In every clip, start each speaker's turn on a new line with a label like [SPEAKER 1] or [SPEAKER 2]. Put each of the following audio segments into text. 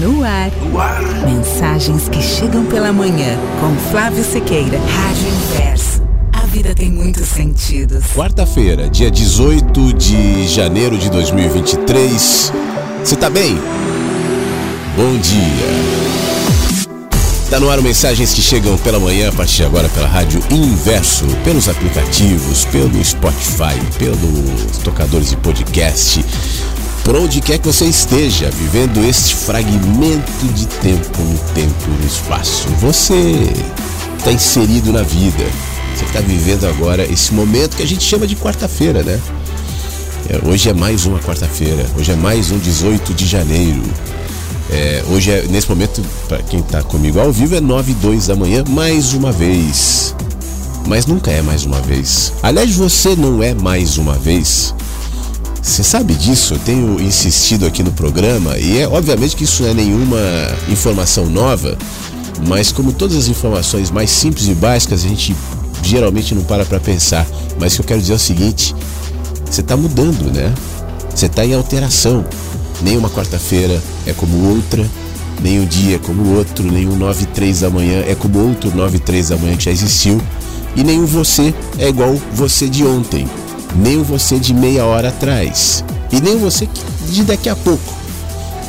[SPEAKER 1] No ar. no ar. Mensagens que chegam pela manhã. Com Flávio Sequeira. Rádio Inverso. A vida tem muitos sentidos.
[SPEAKER 2] Quarta-feira, dia 18 de janeiro de 2023. Você tá bem? Bom dia. Tá no ar mensagens que chegam pela manhã, a partir de agora pela Rádio Inverso, pelos aplicativos, pelo Spotify, pelos tocadores de podcast, por onde quer que você esteja, vivendo este fragmento de tempo no tempo e no espaço. Você está inserido na vida. Você está vivendo agora esse momento que a gente chama de quarta-feira, né? É, hoje é mais uma quarta-feira, hoje é mais um 18 de janeiro. É, hoje é, nesse momento, para quem está comigo ao vivo, é 9 e 2 da manhã, mais uma vez. Mas nunca é mais uma vez. Aliás, você não é mais uma vez. Você sabe disso, eu tenho insistido aqui no programa e é obviamente que isso não é nenhuma informação nova, mas como todas as informações mais simples e básicas, a gente geralmente não para para pensar. Mas o que eu quero dizer é o seguinte: você está mudando, né? Você está em alteração. Nenhuma quarta-feira é como outra, nem um dia é como outro, nenhum 9 e 3 da manhã é como outro 9 e 3 da manhã que já existiu, e nenhum você é igual você de ontem nem você de meia hora atrás, e nem você de daqui a pouco.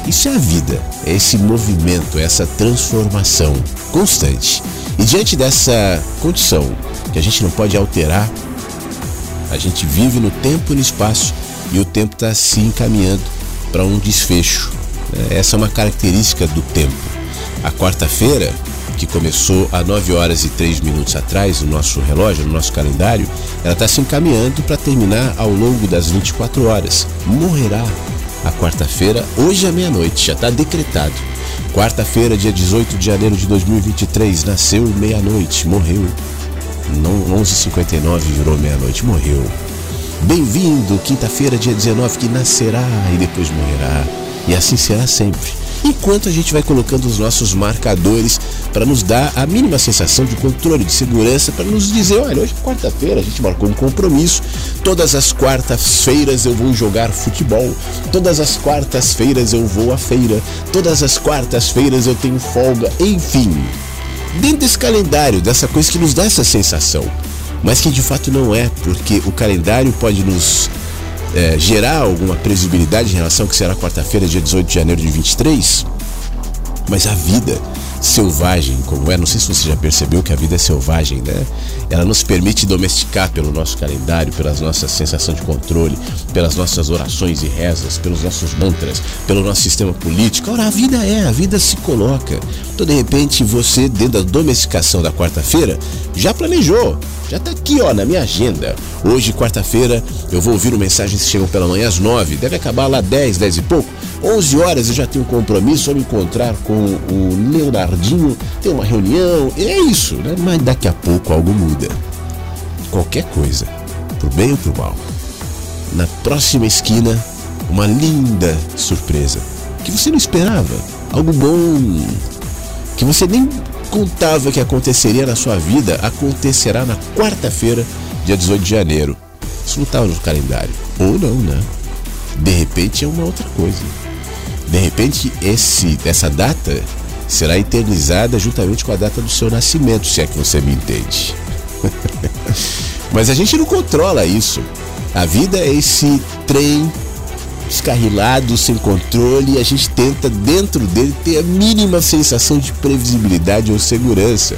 [SPEAKER 2] Isso é a vida, é esse movimento, é essa transformação constante. E diante dessa condição que a gente não pode alterar, a gente vive no tempo e no espaço e o tempo está se encaminhando para um desfecho. Essa é uma característica do tempo. A quarta-feira que começou há 9 horas e 3 minutos atrás no nosso relógio, no nosso calendário, ela está se encaminhando para terminar ao longo das 24 horas. Morrerá a quarta-feira, hoje à meia-noite, já está decretado. Quarta-feira, dia 18 de janeiro de 2023, nasceu meia-noite, morreu. Não 11h59 virou meia-noite, morreu. Bem-vindo, quinta-feira, dia 19, que nascerá e depois morrerá. E assim será sempre enquanto a gente vai colocando os nossos marcadores para nos dar a mínima sensação de controle, de segurança, para nos dizer: olha, hoje é quarta-feira, a gente marcou um compromisso. Todas as quartas-feiras eu vou jogar futebol, todas as quartas-feiras eu vou à feira, todas as quartas-feiras eu tenho folga, enfim. Dentro desse calendário, dessa coisa que nos dá essa sensação, mas que de fato não é, porque o calendário pode nos é, gerar alguma previsibilidade em relação ao que será quarta-feira, dia 18 de janeiro de 23, mas a vida selvagem como é, não sei se você já percebeu que a vida é selvagem, né? Ela nos permite domesticar pelo nosso calendário, pelas nossas sensação de controle, pelas nossas orações e rezas, pelos nossos mantras, pelo nosso sistema político. Ora, a vida é, a vida se coloca. Então, de repente, você, dentro da domesticação da quarta-feira, já planejou, já está aqui, ó, na minha agenda. Hoje, quarta-feira, eu vou ouvir o mensagens que chegam pela manhã às nove, deve acabar lá dez, dez e pouco. 11 horas eu já tenho um compromisso, vou me encontrar com o Leonardinho, tem uma reunião, é isso, né? Mas daqui a pouco algo muda. Qualquer coisa, pro bem ou pro mal. Na próxima esquina, uma linda surpresa que você não esperava, algo bom. você nem contava que aconteceria na sua vida acontecerá na quarta-feira, dia 18 de janeiro. Isso não estava no calendário. Ou não, né? De repente é uma outra coisa. De repente esse, essa data será eternizada juntamente com a data do seu nascimento, se é que você me entende. Mas a gente não controla isso. A vida é esse trem descarrilado, sem controle, e a gente tenta dentro dele ter a mínima sensação de previsibilidade ou segurança.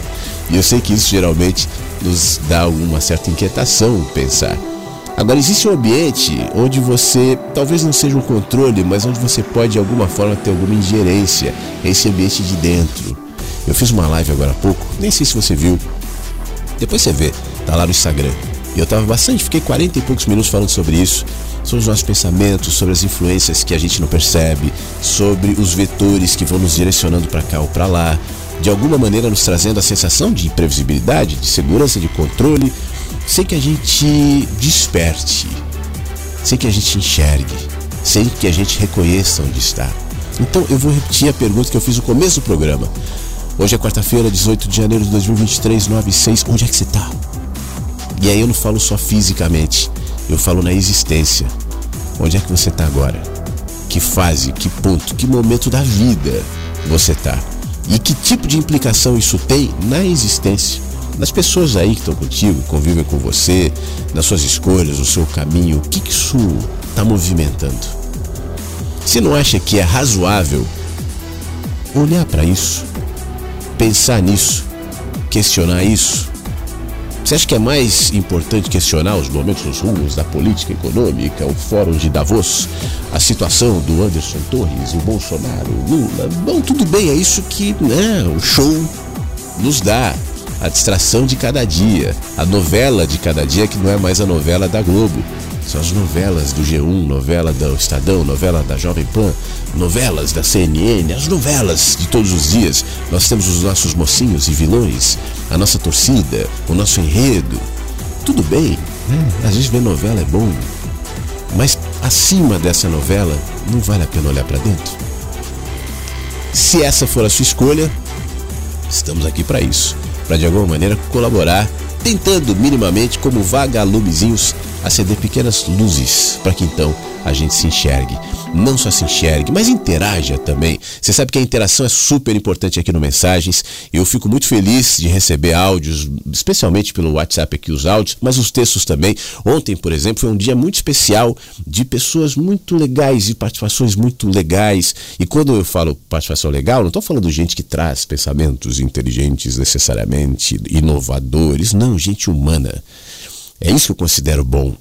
[SPEAKER 2] E eu sei que isso geralmente nos dá uma certa inquietação pensar. Agora existe um ambiente onde você talvez não seja um controle, mas onde você pode de alguma forma ter alguma ingerência. Esse ambiente de dentro. Eu fiz uma live agora há pouco, nem sei se você viu. Depois você vê, tá lá no Instagram. E eu tava bastante, fiquei 40 e poucos minutos falando sobre isso, sobre os nossos pensamentos, sobre as influências que a gente não percebe, sobre os vetores que vão nos direcionando para cá ou para lá, de alguma maneira nos trazendo a sensação de imprevisibilidade, de segurança, de controle, sem que a gente desperte, sem que a gente enxergue, sem que a gente reconheça onde está. Então eu vou repetir a pergunta que eu fiz no começo do programa. Hoje é quarta-feira, 18 de janeiro de 2023, 9 e 6. Onde é que você está? E aí eu não falo só fisicamente, eu falo na existência. Onde é que você está agora? Que fase, que ponto, que momento da vida você está? E que tipo de implicação isso tem na existência? Nas pessoas aí que estão contigo, convivem com você, nas suas escolhas, no seu caminho, o que, que isso está movimentando? Você não acha que é razoável olhar para isso, pensar nisso, questionar isso, você acha que é mais importante questionar os momentos rumos da política econômica, o fórum de Davos, a situação do Anderson Torres, o Bolsonaro, o Lula? Bom, tudo bem, é isso que né, o show nos dá. A distração de cada dia, a novela de cada dia que não é mais a novela da Globo. São as novelas do G1, novela do Estadão, novela da Jovem Pan, novelas da CNN, as novelas de todos os dias. Nós temos os nossos mocinhos e vilões, a nossa torcida, o nosso enredo. Tudo bem, né? às vezes ver novela é bom, mas acima dessa novela não vale a pena olhar para dentro. Se essa for a sua escolha, estamos aqui para isso, para de alguma maneira colaborar, tentando minimamente como vagalumezinhos acender pequenas luzes para que então a gente se enxergue. Não só se enxergue, mas interaja também. Você sabe que a interação é super importante aqui no Mensagens. Eu fico muito feliz de receber áudios, especialmente pelo WhatsApp aqui, os áudios, mas os textos também. Ontem, por exemplo, foi um dia muito especial de pessoas muito legais e participações muito legais. E quando eu falo participação legal, não estou falando gente que traz pensamentos inteligentes necessariamente, inovadores. Não, gente humana. É isso que eu considero bom.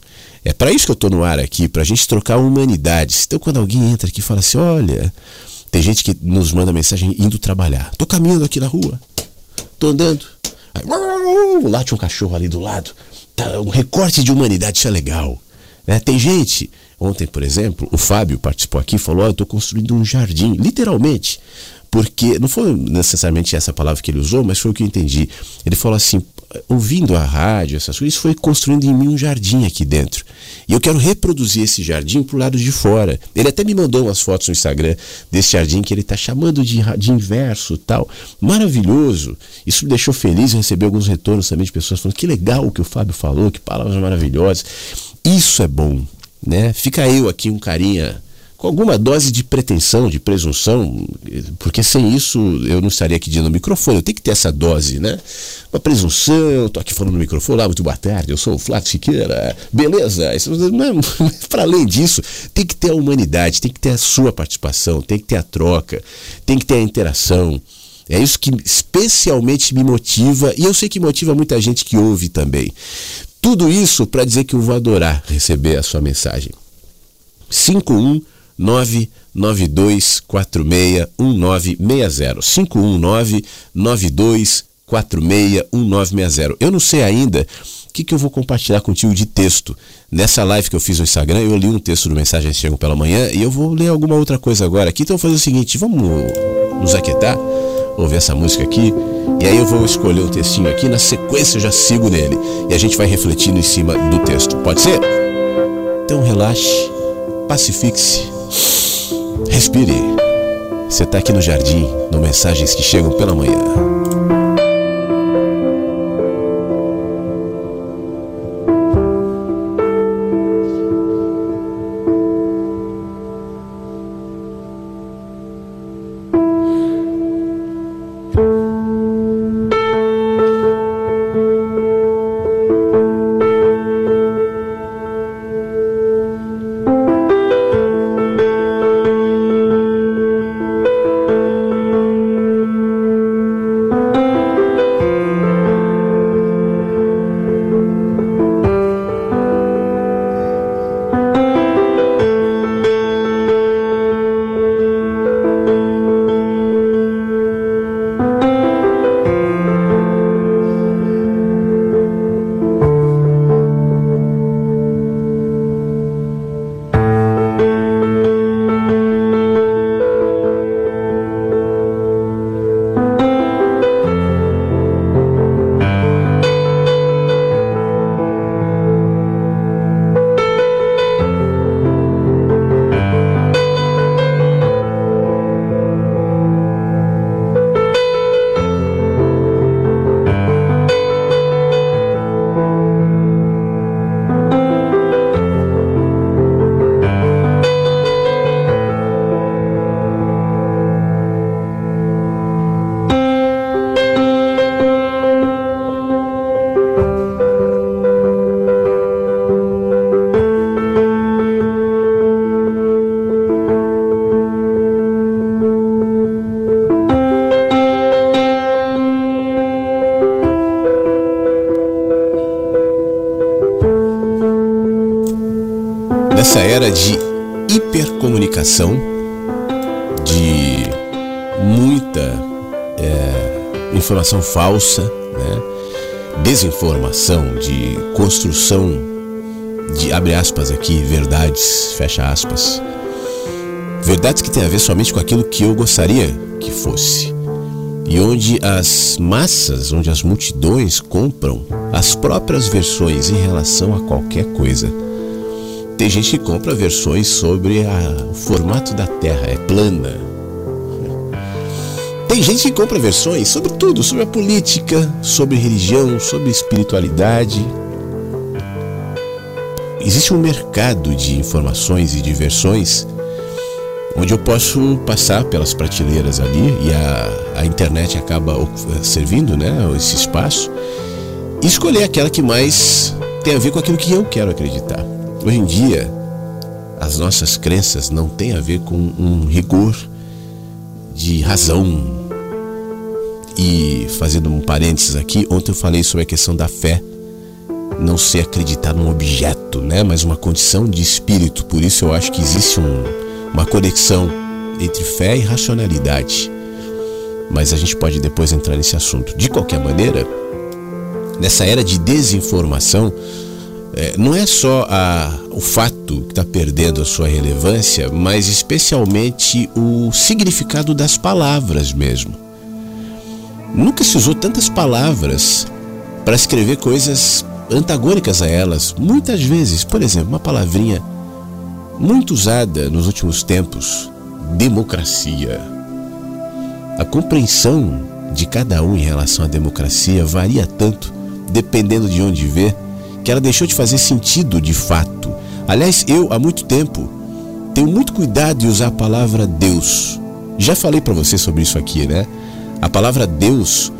[SPEAKER 2] É para isso que eu estou no ar aqui, para a gente trocar humanidades. Então, quando alguém entra aqui e fala assim: olha, tem gente que nos manda mensagem indo trabalhar. Tô caminhando aqui na rua, tô andando. Aí, tinha um cachorro ali do lado. Tá, um recorte de humanidade, isso é legal. É, tem gente, ontem, por exemplo, o Fábio participou aqui e falou: oh, eu estou construindo um jardim, literalmente. Porque não foi necessariamente essa palavra que ele usou, mas foi o que eu entendi. Ele falou assim: ouvindo a rádio, essas coisas, isso foi construindo em mim um jardim aqui dentro. E eu quero reproduzir esse jardim pro lado de fora. Ele até me mandou umas fotos no Instagram desse jardim que ele está chamando de, de inverso tal. Maravilhoso. Isso me deixou feliz. Eu recebi alguns retornos também de pessoas falando que legal o que o Fábio falou, que palavras maravilhosas. Isso é bom. Né? Fica eu aqui, um carinha com alguma dose de pretensão, de presunção, porque sem isso eu não estaria aqui dizendo no microfone. Eu tenho que ter essa dose, né? Uma presunção, estou aqui falando no microfone, lá, muito boa tarde, eu sou o Flávio Siqueira, beleza. Isso, não é, para além disso, tem que ter a humanidade, tem que ter a sua participação, tem que ter a troca, tem que ter a interação. É isso que especialmente me motiva, e eu sei que motiva muita gente que ouve também. Tudo isso para dizer que eu vou adorar receber a sua mensagem. 51 992461960. 51992461960. Eu não sei ainda o que, que eu vou compartilhar contigo de texto. Nessa live que eu fiz no Instagram, eu li um texto do Mensagens Chegam pela Manhã e eu vou ler alguma outra coisa agora aqui. Então eu vou fazer o seguinte, vamos nos aquietar, ouvir essa música aqui, e aí eu vou escolher um textinho aqui, na sequência eu já sigo nele, e a gente vai refletindo em cima do texto. Pode ser? Então relaxe, pacifique-se Respire. Você está aqui no jardim, no Mensagens que Chegam pela Manhã. Informação falsa, né? desinformação, de construção de abre aspas aqui, verdades, fecha aspas. Verdades que têm a ver somente com aquilo que eu gostaria que fosse. E onde as massas, onde as multidões compram as próprias versões em relação a qualquer coisa tem gente que compra versões sobre a, o formato da Terra, é plana. Tem gente que compra versões sobre tudo, sobre a política, sobre religião, sobre espiritualidade. Existe um mercado de informações e de versões onde eu posso passar pelas prateleiras ali e a, a internet acaba servindo né, esse espaço e escolher aquela que mais tem a ver com aquilo que eu quero acreditar. Hoje em dia, as nossas crenças não têm a ver com um rigor de razão. E fazendo um parênteses aqui, ontem eu falei sobre a questão da fé não ser acreditar num objeto, né, mas uma condição de espírito. Por isso eu acho que existe um, uma conexão entre fé e racionalidade. Mas a gente pode depois entrar nesse assunto. De qualquer maneira, nessa era de desinformação, é, não é só a, o fato que está perdendo a sua relevância, mas especialmente o significado das palavras mesmo. Nunca se usou tantas palavras para escrever coisas antagônicas a elas. Muitas vezes, por exemplo, uma palavrinha muito usada nos últimos tempos: democracia. A compreensão de cada um em relação à democracia varia tanto, dependendo de onde vê que ela deixou de fazer sentido de fato. Aliás, eu há muito tempo tenho muito cuidado de usar a palavra Deus. Já falei para você sobre isso aqui, né? A palavra Deus,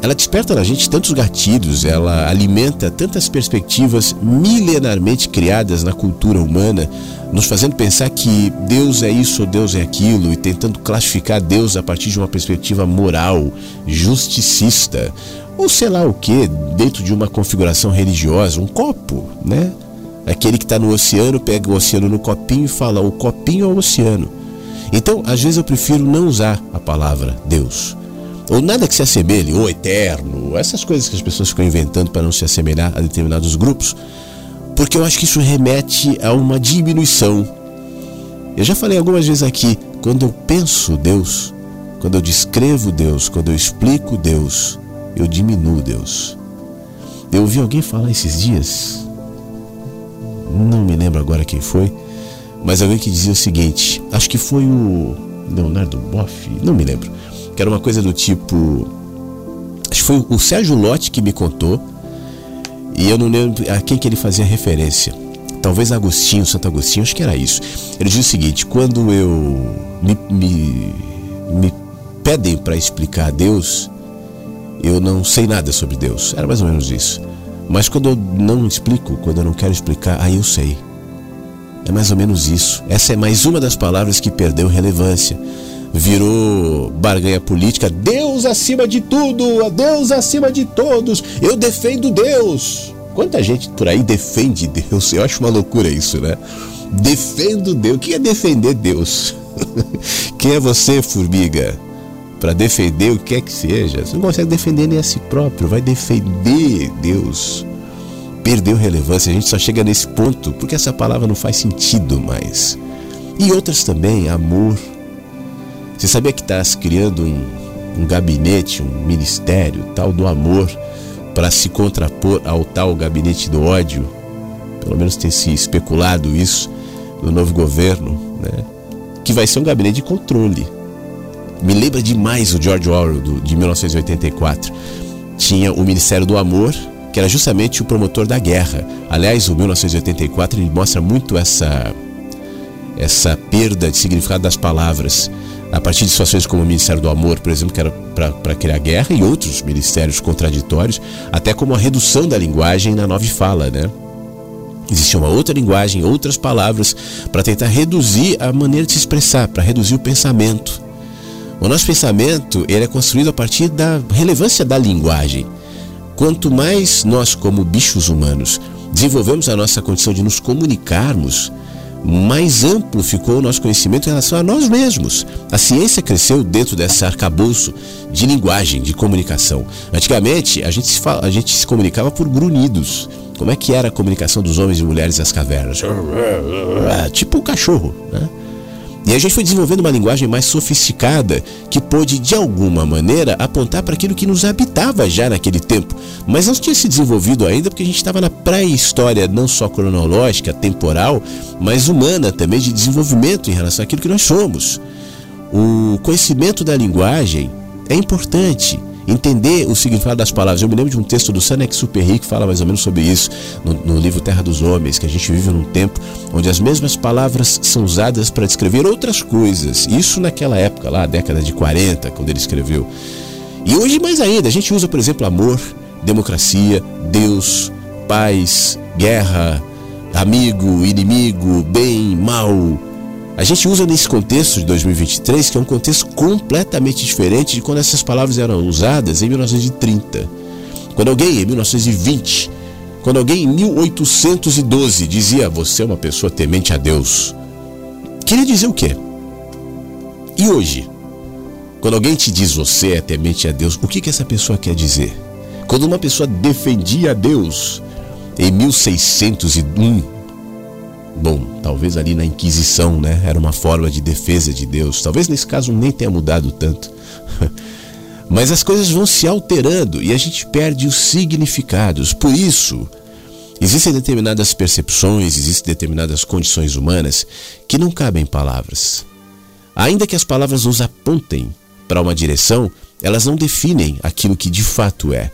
[SPEAKER 2] ela desperta na gente tantos gatilhos, ela alimenta tantas perspectivas milenarmente criadas na cultura humana, nos fazendo pensar que Deus é isso ou Deus é aquilo e tentando classificar Deus a partir de uma perspectiva moral, justicista, ou sei lá o que, dentro de uma configuração religiosa, um copo, né? Aquele que está no oceano pega o oceano no copinho e fala o copinho é o oceano. Então, às vezes eu prefiro não usar a palavra Deus. Ou nada que se assemelhe, ou eterno, essas coisas que as pessoas ficam inventando para não se assemelhar a determinados grupos, porque eu acho que isso remete a uma diminuição. Eu já falei algumas vezes aqui, quando eu penso Deus, quando eu descrevo Deus, quando eu explico Deus, eu diminuo Deus. Eu ouvi alguém falar esses dias, não me lembro agora quem foi, mas alguém que dizia o seguinte: acho que foi o, Leonardo Boff, não me lembro. Que era uma coisa do tipo. Acho que foi o Sérgio Lotti que me contou. E eu não lembro a quem que ele fazia referência. Talvez Agostinho, Santo Agostinho, acho que era isso. Ele diz o seguinte: quando eu me, me, me pedem para explicar Deus, eu não sei nada sobre Deus. Era mais ou menos isso. Mas quando eu não explico, quando eu não quero explicar, aí eu sei. É mais ou menos isso. Essa é mais uma das palavras que perdeu relevância. Virou barganha política. Deus acima de tudo, Deus acima de todos. Eu defendo Deus. Quanta gente por aí defende Deus? Eu acho uma loucura isso, né? Defendo Deus. O que é defender Deus? Quem é você, formiga? Para defender o que é que seja. Você não consegue defender nem a si próprio. Vai defender Deus perdeu relevância, a gente só chega nesse ponto porque essa palavra não faz sentido mais. E outras também, amor. Você sabia que estás criando um, um gabinete, um ministério tal do amor para se contrapor ao tal gabinete do ódio? Pelo menos tem se especulado isso no novo governo, né? Que vai ser um gabinete de controle. Me lembra demais o George Orwell do, de 1984. Tinha o Ministério do Amor que era justamente o promotor da guerra. Aliás, o 1984 ele mostra muito essa essa perda de significado das palavras a partir de situações como o Ministério do Amor, por exemplo, que era para criar guerra, e outros ministérios contraditórios, até como a redução da linguagem na nova fala, né? Existia uma outra linguagem, outras palavras para tentar reduzir a maneira de se expressar, para reduzir o pensamento. O nosso pensamento ele é construído a partir da relevância da linguagem. Quanto mais nós, como bichos humanos, desenvolvemos a nossa condição de nos comunicarmos, mais amplo ficou o nosso conhecimento em relação a nós mesmos. A ciência cresceu dentro desse arcabouço de linguagem, de comunicação. Antigamente, a gente se, fala, a gente se comunicava por grunhidos. Como é que era a comunicação dos homens e mulheres nas cavernas? Tipo o um cachorro, né? E a gente foi desenvolvendo uma linguagem mais sofisticada que pôde, de alguma maneira, apontar para aquilo que nos habitava já naquele tempo, mas não tinha se desenvolvido ainda porque a gente estava na pré-história, não só cronológica, temporal, mas humana também, de desenvolvimento em relação àquilo que nós somos. O conhecimento da linguagem é importante entender o significado das palavras. Eu me lembro de um texto do Saint-Exupéry que fala mais ou menos sobre isso, no, no, livro Terra dos Homens, que a gente vive num tempo onde as mesmas palavras são usadas para descrever outras coisas. Isso naquela época, lá, década de 40, quando ele escreveu. E hoje mais ainda, a gente usa, por exemplo, amor, democracia, Deus, paz, guerra, amigo, inimigo, bem, mal, a gente usa nesse contexto de 2023, que é um contexto completamente diferente de quando essas palavras eram usadas em 1930. Quando alguém, em 1920, quando alguém em 1812 dizia você é uma pessoa temente a Deus, queria dizer o quê? E hoje, quando alguém te diz você é temente a Deus, o que, que essa pessoa quer dizer? Quando uma pessoa defendia a Deus em 1601, Bom, talvez ali na Inquisição, né? Era uma forma de defesa de Deus. Talvez nesse caso nem tenha mudado tanto. Mas as coisas vão se alterando e a gente perde os significados. Por isso, existem determinadas percepções, existem determinadas condições humanas que não cabem palavras. Ainda que as palavras nos apontem para uma direção, elas não definem aquilo que de fato é.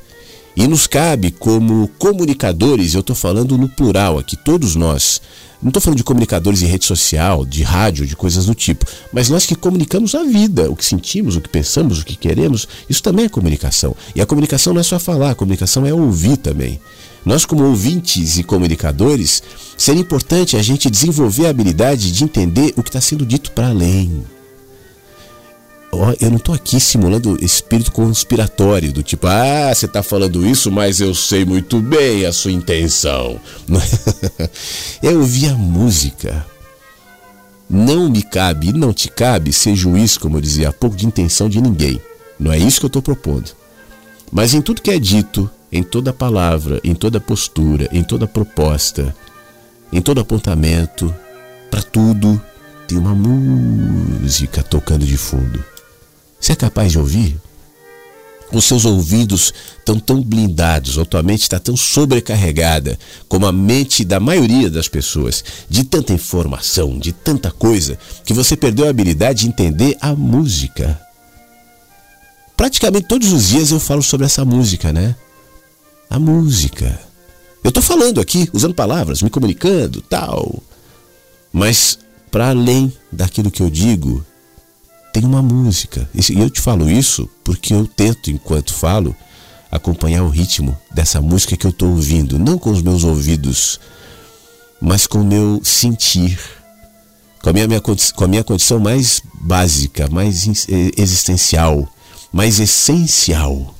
[SPEAKER 2] E nos cabe, como comunicadores, eu estou falando no plural aqui, todos nós, não estou falando de comunicadores em rede social, de rádio, de coisas do tipo, mas nós que comunicamos a vida, o que sentimos, o que pensamos, o que queremos, isso também é comunicação. E a comunicação não é só falar, a comunicação é ouvir também. Nós, como ouvintes e comunicadores, seria importante a gente desenvolver a habilidade de entender o que está sendo dito para além eu não estou aqui simulando espírito conspiratório, do tipo, ah, você está falando isso, mas eu sei muito bem a sua intenção. é ouvir a música. Não me cabe, não te cabe ser juiz, como eu dizia há pouco, de intenção de ninguém. Não é isso que eu estou propondo. Mas em tudo que é dito, em toda palavra, em toda postura, em toda proposta, em todo apontamento, para tudo, tem uma música tocando de fundo. Você é capaz de ouvir? os seus ouvidos estão tão blindados, ou tua mente está tão sobrecarregada, como a mente da maioria das pessoas, de tanta informação, de tanta coisa, que você perdeu a habilidade de entender a música. Praticamente todos os dias eu falo sobre essa música, né? A música. Eu estou falando aqui, usando palavras, me comunicando, tal. Mas, para além daquilo que eu digo, tem uma música. E eu te falo isso porque eu tento, enquanto falo, acompanhar o ritmo dessa música que eu estou ouvindo, não com os meus ouvidos, mas com o meu sentir, com a minha, minha, com a minha condição mais básica, mais existencial, mais essencial.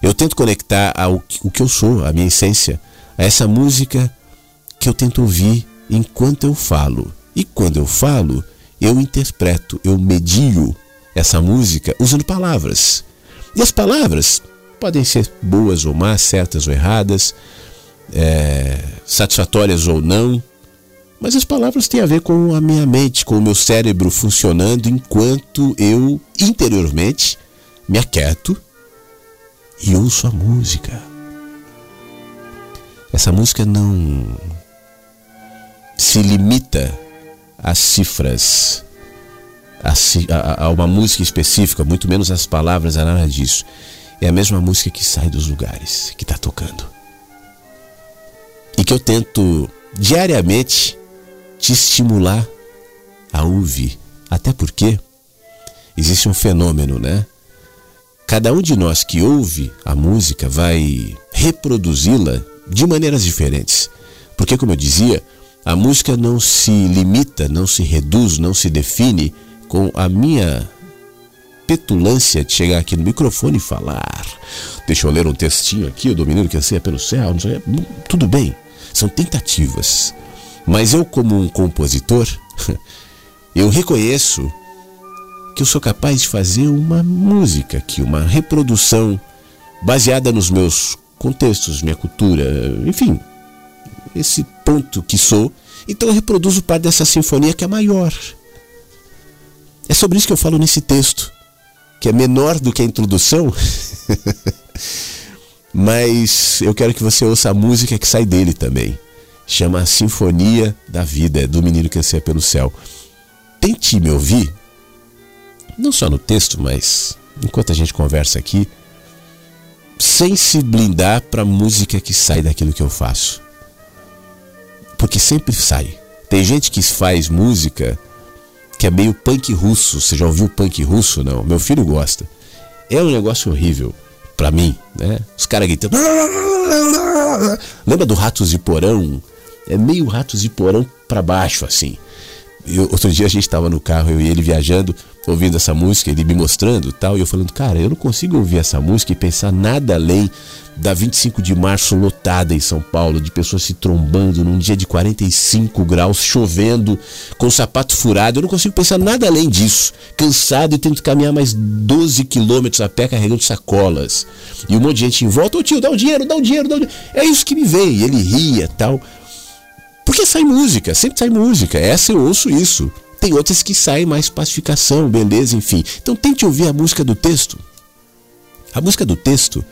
[SPEAKER 2] Eu tento conectar ao o que eu sou, a minha essência, a essa música que eu tento ouvir enquanto eu falo. E quando eu falo, eu interpreto, eu medio essa música usando palavras. E as palavras podem ser boas ou más, certas ou erradas, é, satisfatórias ou não, mas as palavras têm a ver com a minha mente, com o meu cérebro funcionando enquanto eu interiormente me aquieto e ouço a música. Essa música não se limita as cifras, a, a, a, uma música específica, muito menos as palavras, a nada disso. É a mesma música que sai dos lugares, que está tocando. E que eu tento diariamente te estimular a ouvir. Até porque existe um fenômeno, né? Cada um de nós que ouve a música vai reproduzi-la de maneiras diferentes. Porque, como eu dizia, a música não se limita, não se reduz, não se define com a minha petulância de chegar aqui no microfone e falar. Deixa eu ler um textinho aqui, o domínio que anseia pelo céu, hum, tudo bem, são tentativas. Mas eu, como um compositor, eu reconheço que eu sou capaz de fazer uma música aqui, uma reprodução baseada nos meus contextos, minha cultura, enfim, esse ponto que sou, então eu reproduzo parte dessa sinfonia que é maior. É sobre isso que eu falo nesse texto, que é menor do que a introdução, mas eu quero que você ouça a música que sai dele também. Chama Sinfonia da Vida, do menino que anseia pelo céu. Tente me ouvir, não só no texto, mas enquanto a gente conversa aqui, sem se blindar para a música que sai daquilo que eu faço porque sempre sai. Tem gente que faz música que é meio punk russo. Você já ouviu punk russo? Não. Meu filho gosta. É um negócio horrível para mim, né? Os caras gritando. Lembra do Ratos de Porão? É meio Ratos de Porão para baixo, assim. Eu, outro dia a gente estava no carro, eu e ele viajando, ouvindo essa música, ele me mostrando tal, e eu falando, cara, eu não consigo ouvir essa música e pensar nada além da 25 de março lotada em São Paulo, de pessoas se trombando num dia de 45 graus, chovendo, com o sapato furado. Eu não consigo pensar nada além disso. Cansado e tendo que caminhar mais 12 quilômetros a pé carregando sacolas. E um monte de gente em volta, ô tio, dá o dinheiro, dá o dinheiro, dá o dinheiro. É isso que me vem. E ele ria tal. Porque sai música, sempre sai música. Essa eu ouço isso. Tem outras que saem mais pacificação, beleza, enfim. Então tente ouvir a música do texto. A música do texto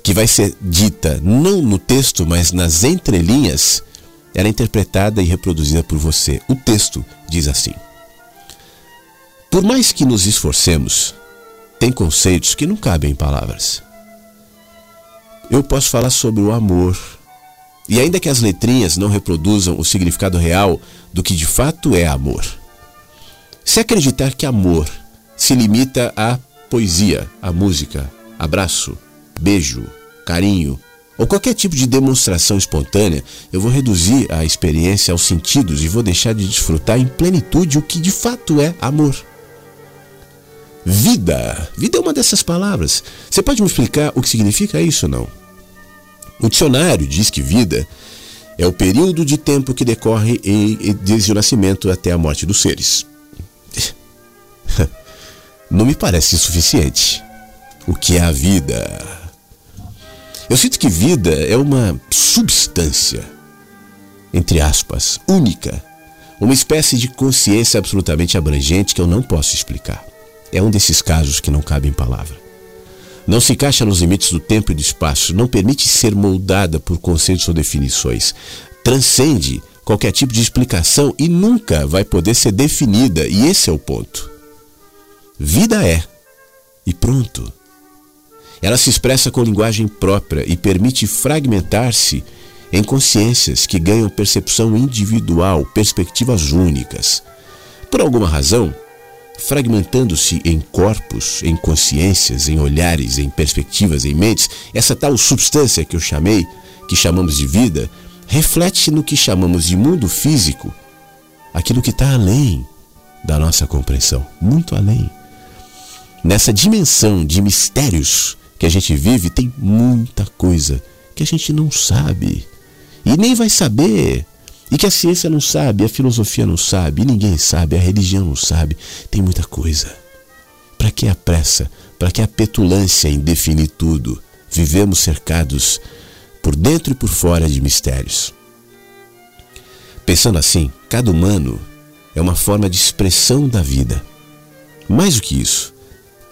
[SPEAKER 2] que vai ser dita não no texto, mas nas entrelinhas, ela é interpretada e reproduzida por você. O texto diz assim: Por mais que nos esforcemos, tem conceitos que não cabem em palavras. Eu posso falar sobre o amor, e ainda que as letrinhas não reproduzam o significado real do que de fato é amor. Se acreditar que amor se limita à poesia, à música, abraço, beijo, carinho ou qualquer tipo de demonstração espontânea, eu vou reduzir a experiência aos sentidos e vou deixar de desfrutar em plenitude o que de fato é amor. Vida. Vida é uma dessas palavras. Você pode me explicar o que significa isso ou não? O dicionário diz que vida é o período de tempo que decorre desde o nascimento até a morte dos seres. Não me parece suficiente. O que é a vida? Eu sinto que vida é uma substância, entre aspas, única, uma espécie de consciência absolutamente abrangente que eu não posso explicar. É um desses casos que não cabe em palavra. Não se encaixa nos limites do tempo e do espaço, não permite ser moldada por conceitos ou definições. Transcende qualquer tipo de explicação e nunca vai poder ser definida, e esse é o ponto. Vida é, e pronto. Ela se expressa com linguagem própria e permite fragmentar-se em consciências que ganham percepção individual, perspectivas únicas. Por alguma razão, fragmentando-se em corpos, em consciências, em olhares, em perspectivas, em mentes, essa tal substância que eu chamei, que chamamos de vida, reflete no que chamamos de mundo físico, aquilo que está além da nossa compreensão, muito além. Nessa dimensão de mistérios que a gente vive, tem muita coisa que a gente não sabe e nem vai saber e que a ciência não sabe, a filosofia não sabe, ninguém sabe, a religião não sabe. Tem muita coisa. Para que a pressa? Para que a petulância em definir tudo? Vivemos cercados por dentro e por fora de mistérios. Pensando assim, cada humano é uma forma de expressão da vida. Mais do que isso,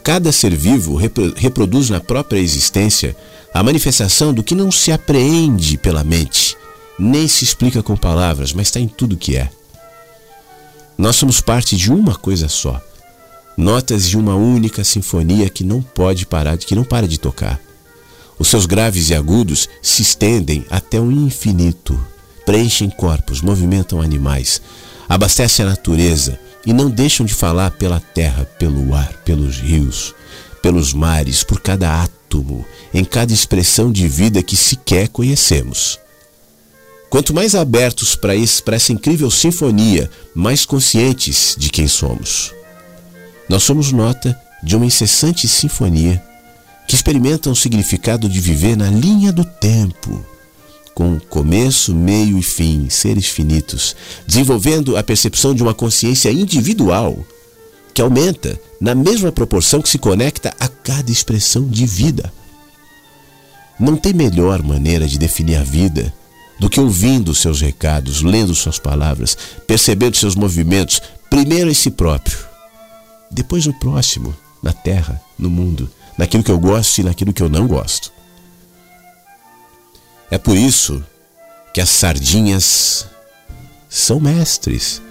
[SPEAKER 2] cada ser vivo reproduz na própria existência a manifestação do que não se apreende pela mente nem se explica com palavras, mas está em tudo que é. Nós somos parte de uma coisa só, notas de uma única sinfonia que não pode parar, que não para de tocar. Os seus graves e agudos se estendem até o infinito, preenchem corpos, movimentam animais, abastecem a natureza e não deixam de falar pela terra, pelo ar, pelos rios, pelos mares, por cada átomo, em cada expressão de vida que sequer conhecemos. Quanto mais abertos para essa incrível sinfonia, mais conscientes de quem somos. Nós somos nota de uma incessante sinfonia que experimenta o significado de viver na linha do tempo, com começo, meio e fim, seres finitos, desenvolvendo a percepção de uma consciência individual que aumenta na mesma proporção que se conecta a cada expressão de vida. Não tem melhor maneira de definir a vida do que ouvindo seus recados, lendo suas palavras, percebendo seus movimentos, primeiro em si próprio, depois no próximo, na terra, no mundo, naquilo que eu gosto e naquilo que eu não gosto. É por isso que as sardinhas são mestres.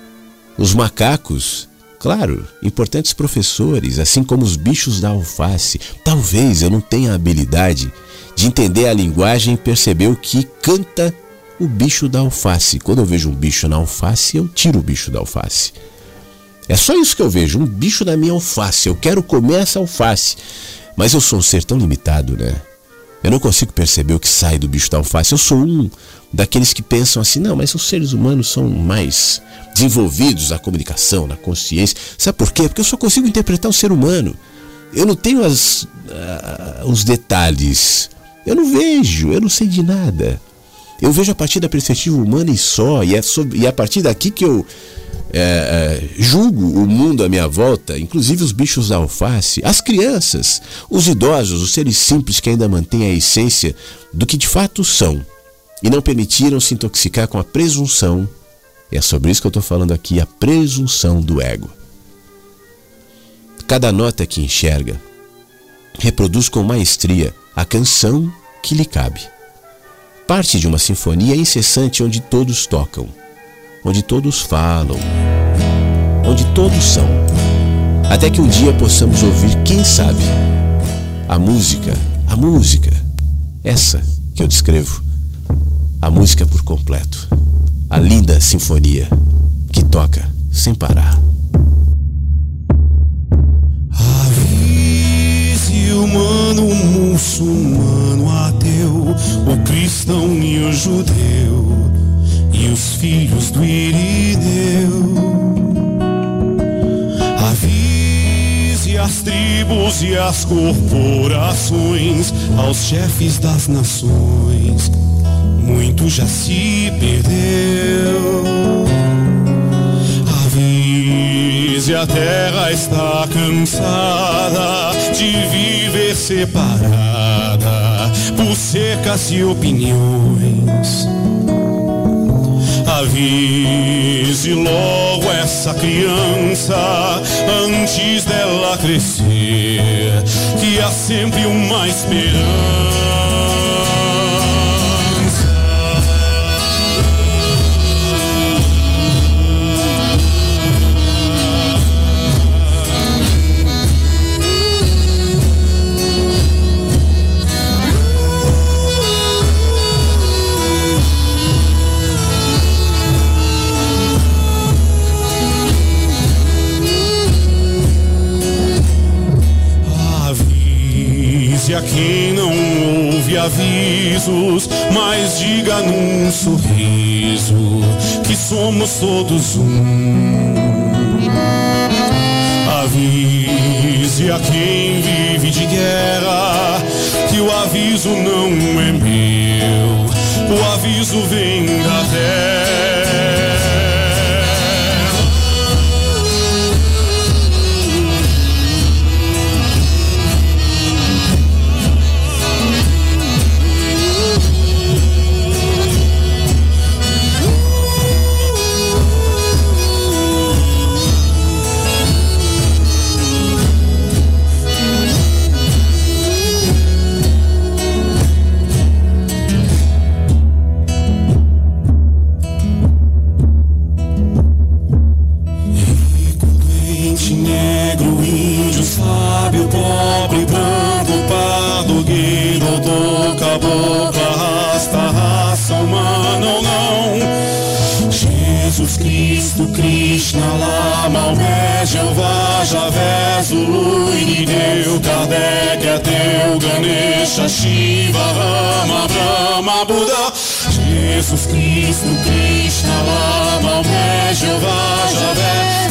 [SPEAKER 2] Os macacos, claro, importantes professores, assim como os bichos da alface. Talvez eu não tenha a habilidade de entender a linguagem e perceber o que canta o bicho da alface. Quando eu vejo um bicho na alface, eu tiro o bicho da alface. É só isso que eu vejo, um bicho na minha alface. Eu quero comer essa alface. Mas eu sou um ser tão limitado, né? Eu não consigo perceber o que sai do bicho da alface. Eu sou um daqueles que pensam assim, não, mas os seres humanos são mais desenvolvidos na comunicação, na consciência. Sabe por quê? Porque eu só consigo interpretar o ser humano. Eu não tenho as, uh, os detalhes. Eu não vejo, eu não sei de nada. Eu vejo a partir da perspectiva humana e só, e é, sobre, e é a partir daqui que eu é, julgo o mundo à minha volta, inclusive os bichos da alface, as crianças, os idosos, os seres simples que ainda mantêm a essência do que de fato são e não permitiram se intoxicar com a presunção. E é sobre isso que eu estou falando aqui, a presunção do ego. Cada nota que enxerga reproduz com maestria a canção que lhe cabe parte de uma sinfonia incessante onde todos tocam, onde todos falam, onde todos são. Até que um dia possamos ouvir, quem sabe, a música, a música, essa que eu descrevo, a música por completo, a linda sinfonia que toca sem parar.
[SPEAKER 3] Avise humano, muçulmano, ateu, o cristão e o judeu, os filhos do Irineu. Avise as tribos e as corporações, aos chefes das nações, muito já se perdeu. Avise a terra está cansada de viver separada por secas e opiniões. Avise logo essa criança antes dela crescer, que há sempre uma esperança. Avisos, mas diga num sorriso que somos todos um. Avise a quem vive de guerra que o aviso não é meu, o aviso vem da terra.
[SPEAKER 4] Dev, Kardec, Ateu,
[SPEAKER 3] Ganesh, Shiva, Rama, Brahma, Buda, Jesus Cristo, Krishna, Lama, Maomé, Jeová, Javé,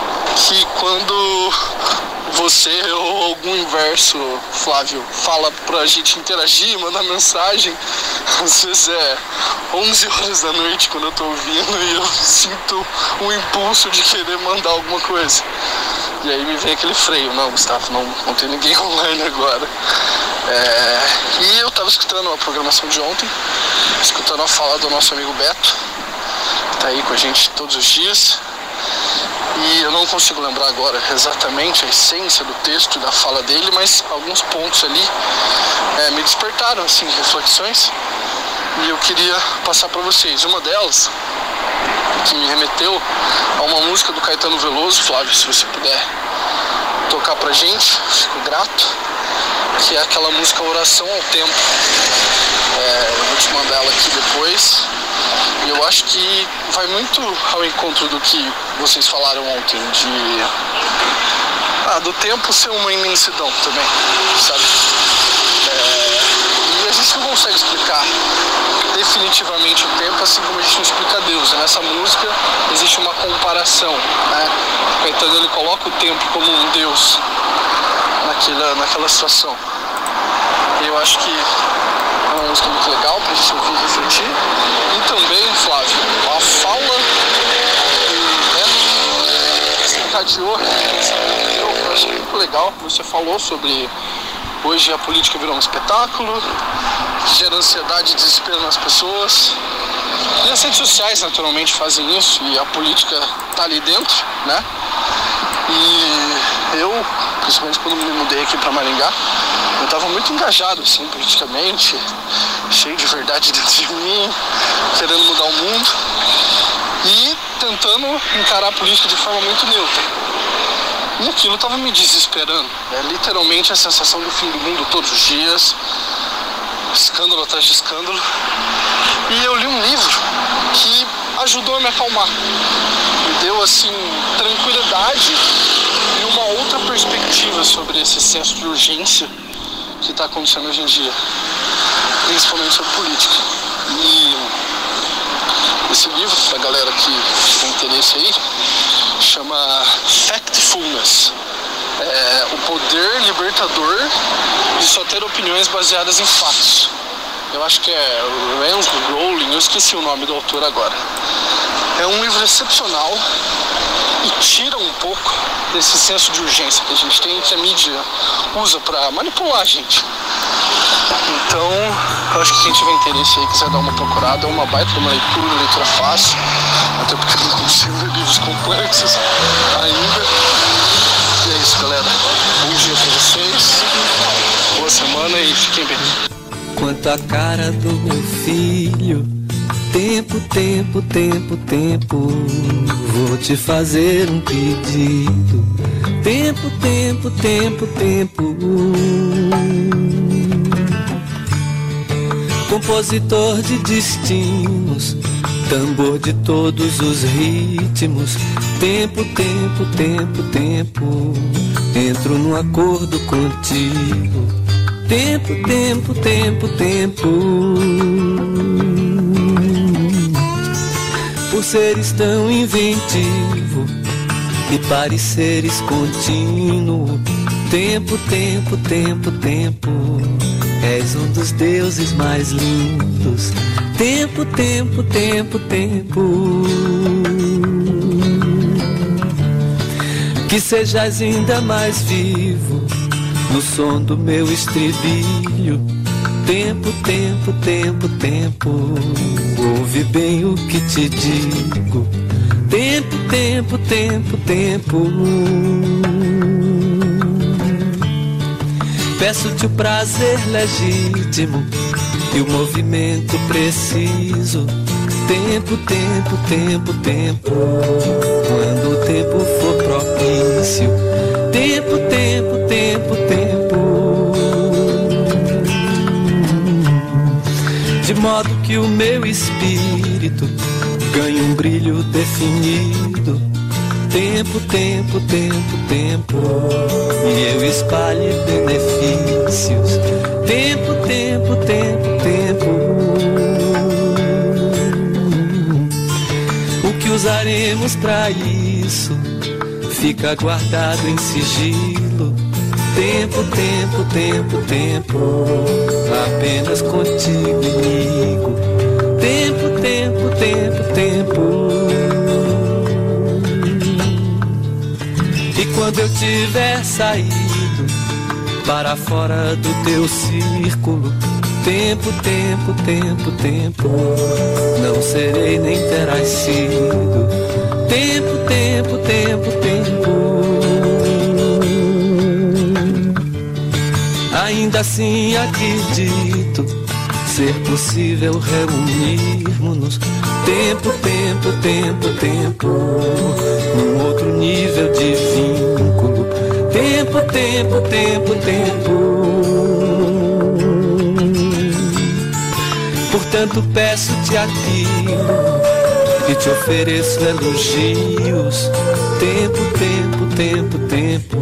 [SPEAKER 4] que quando você ou algum inverso, Flávio, fala pra gente interagir, mandar mensagem, às vezes é 11 horas da noite quando eu tô ouvindo e eu sinto um impulso de querer mandar alguma coisa. E aí me vem aquele freio, não, Gustavo, não, não tem ninguém online agora. É, e eu tava escutando a programação de ontem, escutando a fala do nosso amigo Beto, tá aí com a gente todos os dias. E eu não consigo lembrar agora exatamente a essência do texto e da fala dele, mas alguns pontos ali é, me despertaram assim reflexões e eu queria passar para vocês. Uma delas que me remeteu a uma música do Caetano Veloso, Flávio, se você puder tocar pra gente, fico grato, que é aquela música Oração ao Tempo. É, eu vou te mandar ela aqui depois. E eu acho que vai muito ao encontro do que vocês falaram ontem, de. Ah, do tempo ser uma imensidão também, sabe? É, e a gente não consegue explicar definitivamente o tempo assim como a gente não explica Deus. E nessa música existe uma comparação, né? Caetano ele coloca o tempo como um Deus naquela, naquela situação. Eu acho que é uma música muito legal pra gente ouvir e refletir. E também, Flávio, a fala né, desencadeou, eu achei muito legal. Você falou sobre hoje a política virou um espetáculo, gera ansiedade e desespero nas pessoas. E as redes sociais naturalmente fazem isso e a política tá ali dentro, né? E eu, principalmente quando me mudei aqui para Maringá, eu estava muito engajado assim politicamente, cheio de verdade dentro de mim, querendo mudar o mundo e tentando encarar a política de forma muito neutra. E aquilo estava me desesperando. É literalmente a sensação do fim do mundo todos os dias, escândalo atrás de escândalo. E eu li um livro que ajudou a me acalmar. Me deu assim tranquilidade e uma outra perspectiva sobre esse senso de urgência que está acontecendo hoje em dia, principalmente sobre política. E esse livro, para a galera que tem interesse aí, chama Factfulness. É, o poder libertador de só ter opiniões baseadas em fatos. Eu acho que é Rance Rowling, eu esqueci o nome do autor agora. É um livro excepcional e tira um pouco desse senso de urgência que a gente tem, que a mídia usa para manipular a gente. Então, eu acho que quem tiver interesse aí, quiser dar uma procurada, é uma baita uma leitura, uma leitura fácil, até porque eu não consigo ler livros complexos ainda. E é isso, galera. Bom dia pra vocês, boa semana e fiquem bem.
[SPEAKER 5] Quanto a cara do meu filho, tempo, tempo, tempo, tempo, vou te fazer um pedido. Tempo, tempo, tempo, tempo compositor de destinos, tambor de todos os ritmos. Tempo, tempo, tempo, tempo, entro num acordo contigo. Tempo, tempo, tempo, tempo. Por seres tão inventivo e pareceres contínuo. Tempo, tempo, tempo, tempo És um dos deuses mais lindos. Tempo, tempo, tempo, tempo. Que sejas ainda mais vivo no som do meu estribilho. Tempo, tempo, tempo, tempo. Ouve bem o que te digo. Tempo, tempo, tempo, tempo. Peço-te o prazer legítimo e o movimento preciso. Tempo, tempo, tempo, tempo. Quando o tempo for propício. Tempo, tempo, tempo, tempo. Modo que o meu espírito ganhe um brilho definido Tempo, tempo, tempo, tempo. E eu espalhe benefícios. Tempo, tempo, tempo, tempo. O que usaremos para isso fica guardado em sigilo. Tempo, tempo, tempo, tempo. Apenas contigo, amigo. Tempo, tempo, tempo, tempo. quando eu tiver saído para fora do teu círculo. Tempo, tempo, tempo, tempo, não serei nem terás sido. Tempo, tempo, tempo, tempo. Ainda assim acredito ser possível reunirmos-nos. Tempo, tempo, tempo, tempo, num outro nível de vínculo. Tempo, tempo, tempo, tempo. Portanto, peço-te aquilo e te ofereço elogios. Tempo, tempo, tempo, tempo,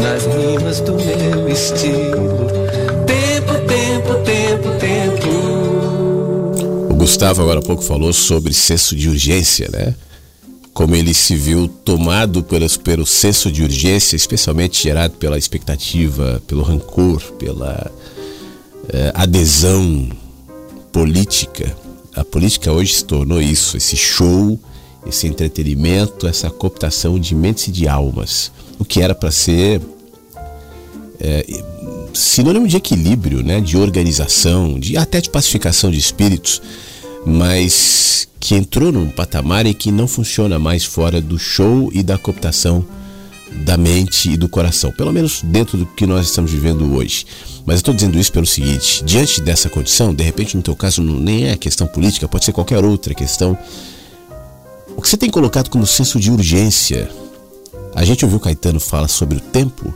[SPEAKER 5] nas rimas do meu estilo tempo, tempo, tempo.
[SPEAKER 2] O Gustavo agora há pouco falou sobre senso de urgência, né? Como ele se viu tomado pelo, pelo senso de urgência, especialmente gerado pela expectativa, pelo rancor, pela eh, adesão política. A política hoje se tornou isso, esse show, esse entretenimento, essa cooptação de mentes e de almas. O que era para ser é, sinônimo de equilíbrio, né, de organização, de até de pacificação de espíritos, mas que entrou num patamar em que não funciona mais fora do show e da cooptação da mente e do coração, pelo menos dentro do que nós estamos vivendo hoje. Mas eu estou dizendo isso pelo seguinte: diante dessa condição, de repente no teu caso não, nem é questão política, pode ser qualquer outra questão. O que você tem colocado como senso de urgência? A gente ouviu Caetano falar sobre o tempo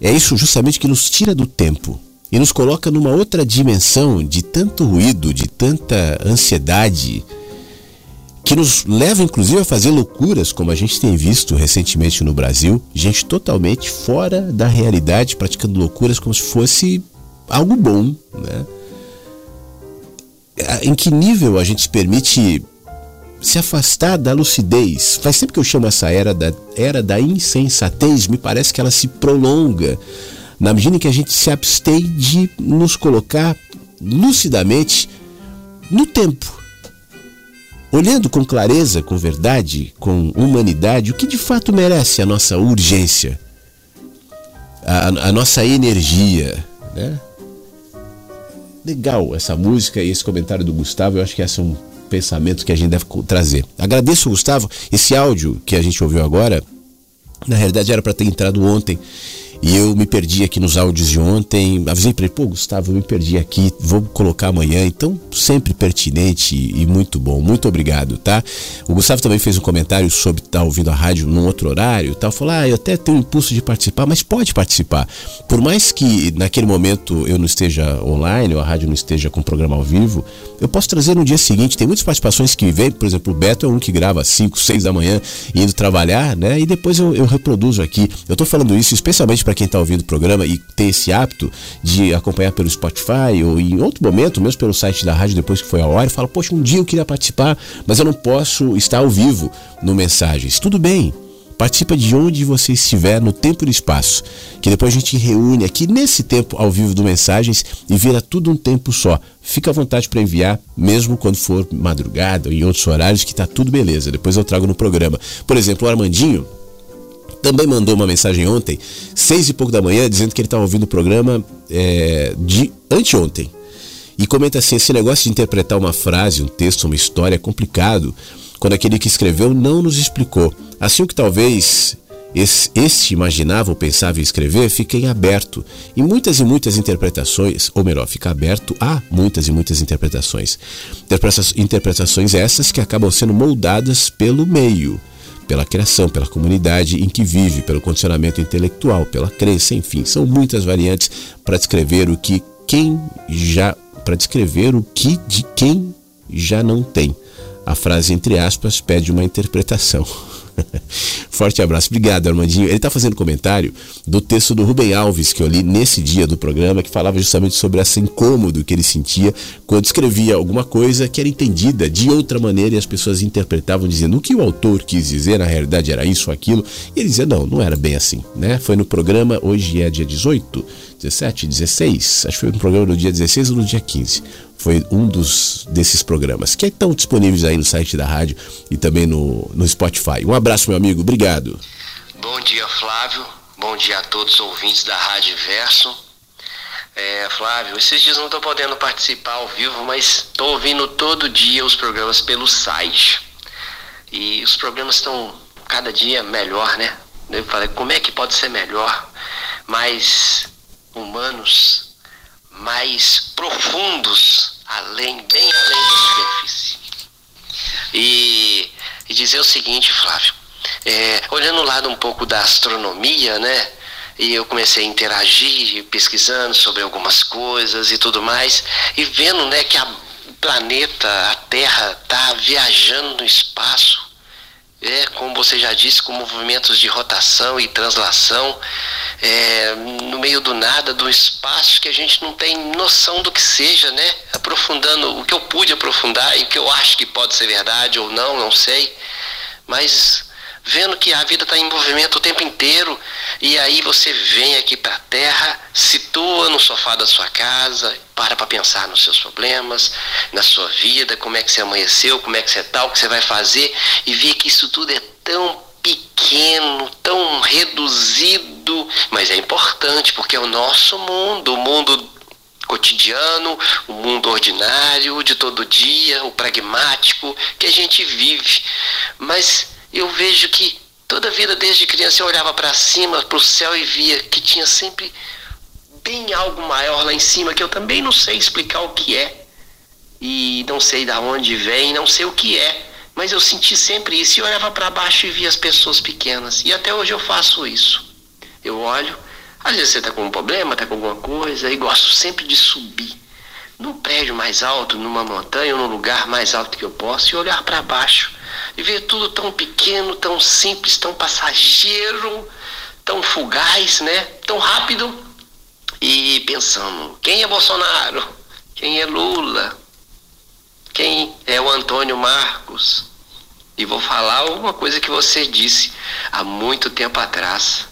[SPEAKER 2] é isso justamente que nos tira do tempo e nos coloca numa outra dimensão de tanto ruído, de tanta ansiedade, que nos leva inclusive a fazer loucuras, como a gente tem visto recentemente no Brasil, gente totalmente fora da realidade, praticando loucuras como se fosse algo bom, né? Em que nível a gente permite se afastar da lucidez? Faz tempo que eu chamo essa era da era da insensatez, me parece que ela se prolonga na medida em que a gente se abstém de nos colocar lucidamente no tempo olhando com clareza, com verdade, com humanidade, o que de fato merece a nossa urgência, a, a nossa energia, né? Legal essa música e esse comentário do Gustavo, eu acho que esse é um pensamento que a gente deve trazer. Agradeço, Gustavo, esse áudio que a gente ouviu agora, na realidade era para ter entrado ontem, e eu me perdi aqui nos áudios de ontem. Avisei para ele, pô, Gustavo, eu me perdi aqui, vou colocar amanhã. Então, sempre pertinente e muito bom. Muito obrigado, tá? O Gustavo também fez um comentário sobre estar tá ouvindo a rádio num outro horário tal. Falou, ah, eu até tenho um impulso de participar, mas pode participar. Por mais que naquele momento eu não esteja online, ou a rádio não esteja com o programa ao vivo, eu posso trazer no dia seguinte. Tem muitas participações que vêm, por exemplo, o Beto é um que grava às 5, 6 da manhã indo trabalhar, né? E depois eu, eu reproduzo aqui. Eu tô falando isso especialmente para quem está ouvindo o programa e tem esse hábito de acompanhar pelo Spotify ou em outro momento, mesmo pelo site da rádio depois que foi a hora, fala: Poxa, um dia eu queria participar, mas eu não posso estar ao vivo no Mensagens. Tudo bem. Participa de onde você estiver, no tempo e no espaço. Que depois a gente reúne aqui nesse tempo ao vivo do Mensagens e vira tudo um tempo só. Fica à vontade para enviar, mesmo quando for madrugada ou em outros horários, que tá tudo beleza. Depois eu trago no programa. Por exemplo, o Armandinho, também mandou uma mensagem ontem, seis e pouco da manhã, dizendo que ele estava ouvindo o programa é, de anteontem. E comenta assim: esse negócio de interpretar uma frase, um texto, uma história é complicado quando aquele que escreveu não nos explicou. Assim o que talvez este imaginava ou pensava em escrever fica em aberto. E muitas e muitas interpretações, ou melhor, fica aberto a muitas e muitas interpretações. Interpretações essas que acabam sendo moldadas pelo meio pela criação, pela comunidade em que vive, pelo condicionamento intelectual, pela crença, enfim, são muitas variantes para descrever o que quem já para descrever o que de quem já não tem. A frase entre aspas pede uma interpretação. Forte abraço. Obrigado, Armandinho. Ele está fazendo comentário do texto do Rubem Alves que eu li nesse dia do programa, que falava justamente sobre esse incômodo que ele sentia quando escrevia alguma coisa que era entendida de outra maneira e as pessoas interpretavam dizendo o que o autor quis dizer, na realidade era isso ou aquilo. E ele dizia, não, não era bem assim. Né? Foi no programa, hoje é dia 18, 17, 16, acho que foi no programa do dia 16 ou no dia 15 foi um dos desses programas que estão disponíveis aí no site da rádio e também no, no Spotify. Um abraço, meu amigo, obrigado.
[SPEAKER 6] Bom dia, Flávio. Bom dia a todos os ouvintes da Rádio Verso. É, Flávio, esses dias não estou podendo participar ao vivo, mas estou ouvindo todo dia os programas pelo site. E os programas estão cada dia melhor, né? Eu falei, como é que pode ser melhor? Mais humanos, mais profundos, além, bem além da superfície. E, e dizer o seguinte, Flávio, é, olhando o lado um pouco da astronomia, né? E eu comecei a interagir, pesquisando sobre algumas coisas e tudo mais, e vendo né, que a, planeta, a Terra, está viajando no espaço é, como você já disse, com movimentos de rotação e translação, é, no meio do nada, do espaço que a gente não tem noção do que seja, né? Aprofundando o que eu pude aprofundar e o que eu acho que pode ser verdade ou não, não sei. Mas vendo que a vida está em movimento o tempo inteiro, e aí você vem aqui para a Terra, situa no sofá da sua casa, para para pensar nos seus problemas, na sua vida, como é que você amanheceu, como é que você está, o que você vai fazer, e vê que isso tudo é tão pequeno, tão reduzido, mas é importante porque é o nosso mundo, o mundo cotidiano, o mundo ordinário de todo dia, o pragmático que a gente vive. Mas eu vejo que toda a vida desde criança eu olhava para cima, para o céu e via que tinha sempre bem algo maior lá em cima que eu também não sei explicar o que é. E não sei da onde vem, não sei o que é, mas eu senti sempre isso. E olhava para baixo e via as pessoas pequenas. E até hoje eu faço isso. Eu olho, às vezes você está com um problema, está com alguma coisa e gosto sempre de subir num prédio mais alto, numa montanha ou num lugar mais alto que eu posso e olhar para baixo e ver tudo tão pequeno, tão simples, tão passageiro, tão fugaz, né? Tão rápido e pensando: quem é Bolsonaro? Quem é Lula? Quem é o Antônio Marcos? E vou falar uma coisa que você disse há muito tempo atrás,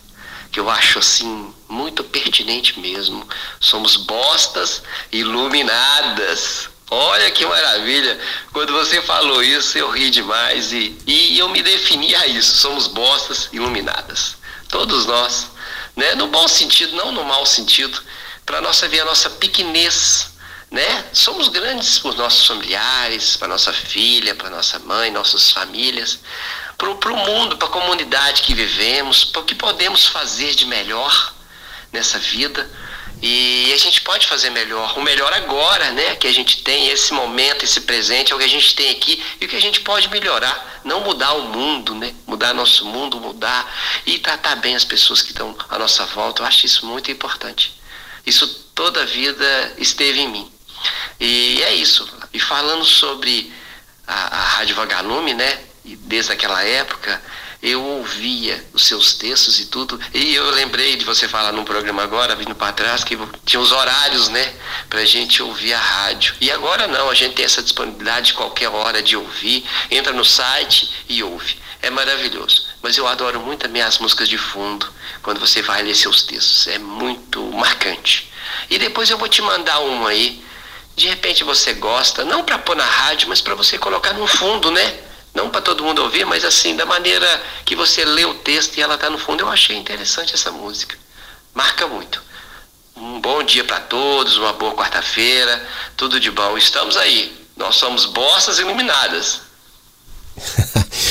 [SPEAKER 6] que eu acho assim muito pertinente mesmo. Somos bostas iluminadas. Olha que maravilha! Quando você falou isso, eu ri demais e, e eu me defini a isso. Somos bostas iluminadas. Todos nós, né? No bom sentido, não no mau sentido, para nossa ver a nossa pequenez, né? Somos grandes por nossos familiares, para nossa filha, para nossa mãe, nossas famílias, para o mundo, para a comunidade que vivemos, para o que podemos fazer de melhor nessa vida. E a gente pode fazer melhor. O melhor agora, né? Que a gente tem, esse momento, esse presente, é o que a gente tem aqui e o que a gente pode melhorar. Não mudar o mundo, né? Mudar nosso mundo, mudar e tratar bem as pessoas que estão à nossa volta. Eu acho isso muito importante. Isso toda a vida esteve em mim. E é isso. E falando sobre a, a Rádio Vagalume, né? E desde aquela época, eu ouvia os seus textos e tudo. E eu lembrei de você falar num programa agora, vindo para trás, que tinha os horários, né? Pra gente ouvir a rádio. E agora não, a gente tem essa disponibilidade de qualquer hora de ouvir. Entra no site e ouve. É maravilhoso. Mas eu adoro muito também as músicas de fundo, quando você vai ler seus textos. É muito marcante. E depois eu vou te mandar uma aí. De repente você gosta, não para pôr na rádio, mas para você colocar no fundo, né? não para todo mundo ouvir, mas assim, da maneira que você lê o texto e ela está no fundo. Eu achei interessante essa música. Marca muito. Um bom dia para todos, uma boa quarta-feira, tudo de bom. Estamos aí. Nós somos bossas iluminadas.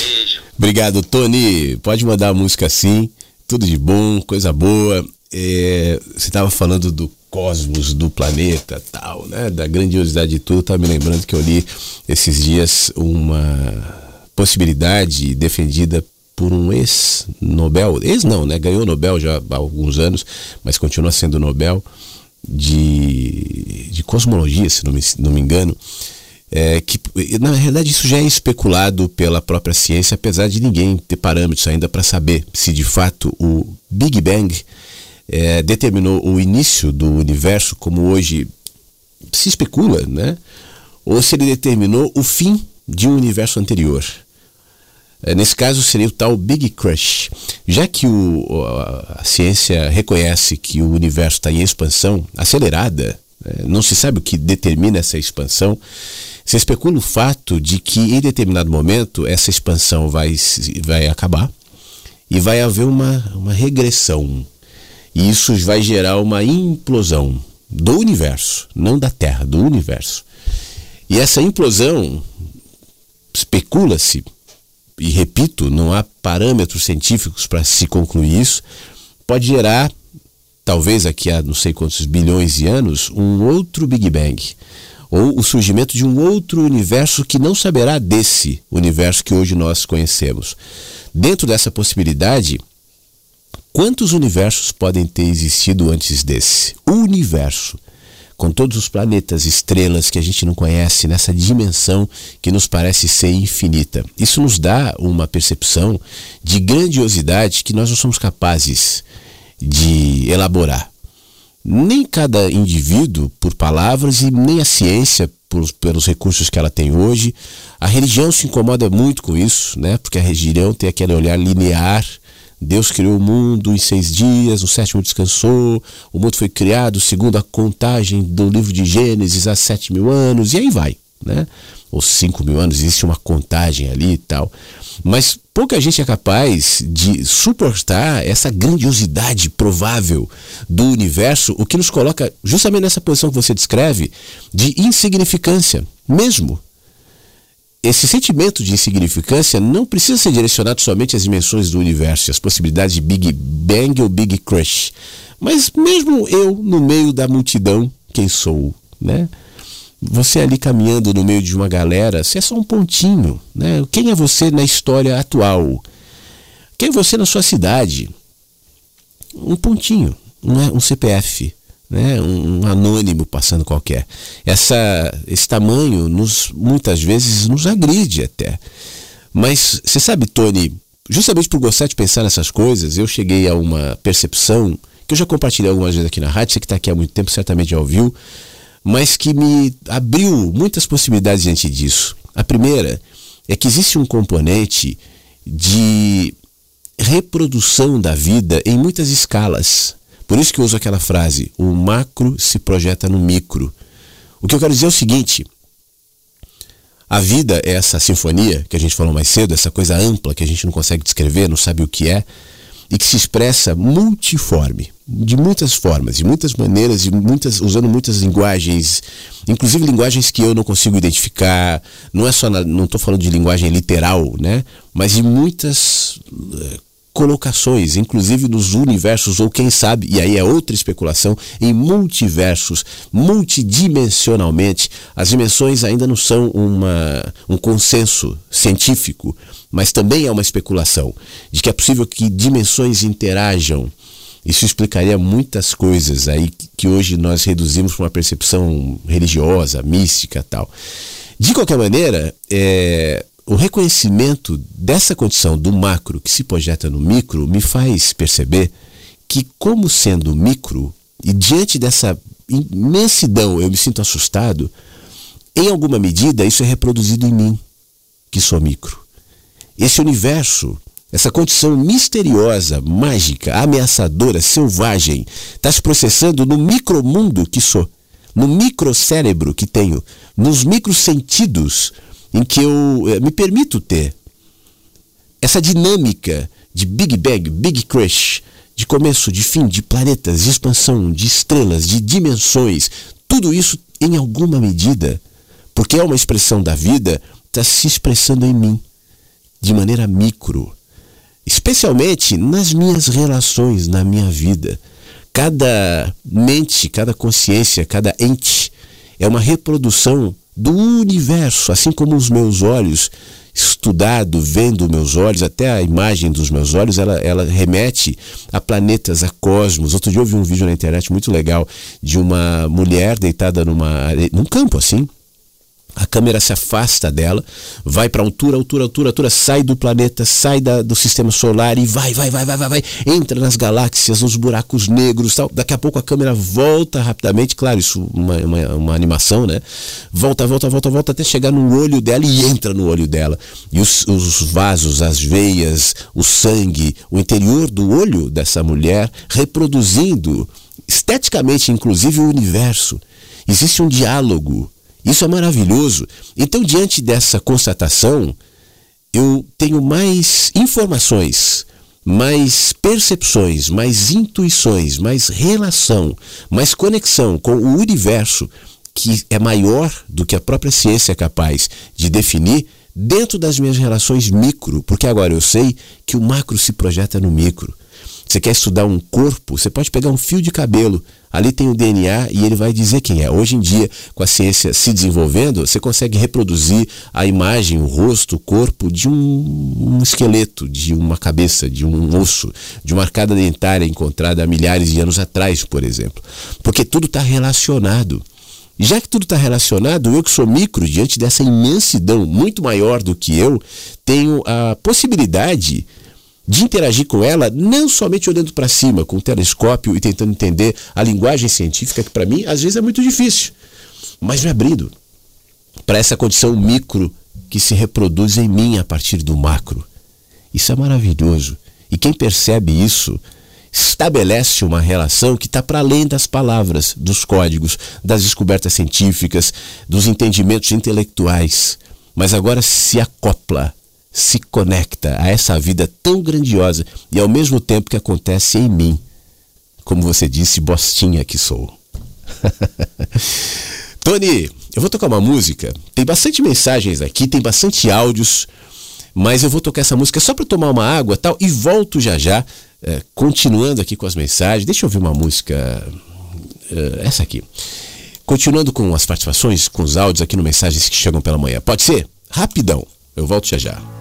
[SPEAKER 2] Beijo. Obrigado, Tony. Pode mandar a música assim. Tudo de bom, coisa boa. É, você estava falando do cosmos, do planeta, tal, né? Da grandiosidade de tudo. Tá me lembrando que eu li esses dias uma possibilidade defendida por um ex-Nobel, ex não, né? Ganhou Nobel já há alguns anos, mas continua sendo Nobel de, de cosmologia, se não me, não me engano. É, que na realidade isso já é especulado pela própria ciência, apesar de ninguém ter parâmetros ainda para saber se de fato o Big Bang é, determinou o início do universo, como hoje se especula, né? ou se ele determinou o fim de um universo anterior. É, nesse caso seria o tal Big Crush. Já que o, a ciência reconhece que o universo está em expansão acelerada, é, não se sabe o que determina essa expansão, se especula o fato de que em determinado momento essa expansão vai, vai acabar e vai haver uma, uma regressão. E isso vai gerar uma implosão do universo, não da Terra, do universo. E essa implosão, especula-se, e repito, não há parâmetros científicos para se concluir isso, pode gerar, talvez aqui a não sei quantos bilhões de anos, um outro Big Bang. Ou o surgimento de um outro universo que não saberá desse universo que hoje nós conhecemos. Dentro dessa possibilidade, quantos universos podem ter existido antes desse? O universo com todos os planetas, estrelas que a gente não conhece, nessa dimensão que nos parece ser infinita. Isso nos dá uma percepção de grandiosidade que nós não somos capazes de elaborar. Nem cada indivíduo, por palavras, e nem a ciência, por, pelos recursos que ela tem hoje. A religião se incomoda muito com isso, né? porque a religião tem aquele olhar linear Deus criou o mundo em seis dias, no sétimo descansou, o mundo foi criado segundo a contagem do livro de Gênesis há sete mil anos, e aí vai, né? Ou cinco mil anos, existe uma contagem ali e tal. Mas pouca gente é capaz de suportar essa grandiosidade provável do universo, o que nos coloca justamente nessa posição que você descreve de insignificância, mesmo esse sentimento de insignificância não precisa ser direcionado somente às dimensões do universo, às possibilidades de Big Bang ou Big Crush. Mas mesmo eu, no meio da multidão, quem sou, né? Você ali caminhando no meio de uma galera, você é só um pontinho, né? Quem é você na história atual? Quem é você na sua cidade? Um pontinho, é um CPF, né? um, anônimo passando qualquer. Essa, esse tamanho nos, muitas vezes nos agride até. Mas você sabe, Tony, justamente por gostar de pensar nessas coisas, eu cheguei a uma percepção que eu já compartilhei algumas vezes aqui na rádio, você que está aqui há muito tempo certamente já ouviu, mas que me abriu muitas possibilidades diante disso. A primeira é que existe um componente de reprodução da vida em muitas escalas. Por isso que eu uso aquela frase: o macro se projeta no micro. O que eu quero dizer é o seguinte: a vida é essa sinfonia que a gente falou mais cedo, essa coisa ampla que a gente não consegue descrever, não sabe o que é, e que se expressa multiforme, de muitas formas, de muitas maneiras, de muitas, usando muitas linguagens, inclusive linguagens que eu não consigo identificar. Não é só, na, não estou falando de linguagem literal, né? Mas de muitas eh, colocações, inclusive nos universos, ou quem sabe, e aí é outra especulação, em multiversos, multidimensionalmente. As dimensões ainda não são uma, um consenso científico, mas também é uma especulação de que é possível que dimensões interajam. Isso explicaria muitas coisas aí que hoje nós reduzimos para uma percepção religiosa, mística tal. De qualquer maneira, é, o reconhecimento dessa condição do macro que se projeta no micro me faz perceber que, como sendo micro, e diante dessa imensidão eu me sinto assustado, em alguma medida isso é reproduzido em mim, que sou micro. Esse universo, essa condição misteriosa, mágica, ameaçadora, selvagem, está se processando no micromundo que sou, no microcérebro que tenho, nos microsentidos sentidos em que eu eh, me permito ter essa dinâmica de Big Bang, Big Crash, de começo, de fim, de planetas, de expansão, de estrelas, de dimensões, tudo isso em alguma medida, porque é uma expressão da vida, está se expressando em mim, de maneira micro, especialmente nas minhas relações, na minha vida. Cada mente, cada consciência, cada ente é uma reprodução do universo, assim como os meus olhos, estudado, vendo meus olhos, até a imagem dos meus olhos, ela, ela remete a planetas, a cosmos. Outro dia eu vi um vídeo na internet muito legal de uma mulher deitada numa, num campo assim, a câmera se afasta dela, vai para altura, altura, altura, altura, sai do planeta, sai da, do sistema solar e vai, vai, vai, vai, vai, vai, entra nas galáxias, nos buracos negros, tal. Daqui a pouco a câmera volta rapidamente, claro, isso uma, uma, uma animação, né? Volta, volta, volta, volta até chegar no olho dela e entra no olho dela. E os, os vasos, as veias, o sangue, o interior do olho dessa mulher reproduzindo esteticamente, inclusive, o universo. Existe um diálogo isso é maravilhoso. Então, diante dessa constatação, eu tenho mais informações, mais percepções, mais intuições, mais relação, mais conexão com o universo que é maior do que a própria ciência é capaz de definir dentro das minhas relações micro, porque agora eu sei que o macro se projeta no micro. Você quer estudar um corpo, você pode pegar um fio de cabelo, ali tem o DNA e ele vai dizer quem é. Hoje em dia, com a ciência se desenvolvendo, você consegue reproduzir a imagem, o rosto, o corpo de um, um esqueleto, de uma cabeça, de um osso, de uma arcada dentária encontrada há milhares de anos atrás, por exemplo. Porque tudo está relacionado. Já que tudo está relacionado, eu que sou micro, diante dessa imensidão muito maior do que eu, tenho a possibilidade de interagir com ela, não somente olhando para cima, com o telescópio e tentando entender a linguagem científica, que para mim às vezes é muito difícil, mas me abrindo para essa condição micro que se reproduz em mim a partir do macro. Isso é maravilhoso. E quem percebe isso estabelece uma relação que está para além das palavras, dos códigos, das descobertas científicas, dos entendimentos intelectuais, mas agora se acopla se conecta a essa vida tão grandiosa e ao mesmo tempo que acontece em mim. Como você disse, bostinha que sou. Tony, eu vou tocar uma música. Tem bastante mensagens aqui, tem bastante áudios, mas eu vou tocar essa música só para tomar uma água tal e volto já já, é, continuando aqui com as mensagens. Deixa eu ouvir uma música, é, essa aqui. Continuando com as participações, com os áudios aqui no Mensagens que chegam pela manhã. Pode ser? Rapidão. Eu volto já já.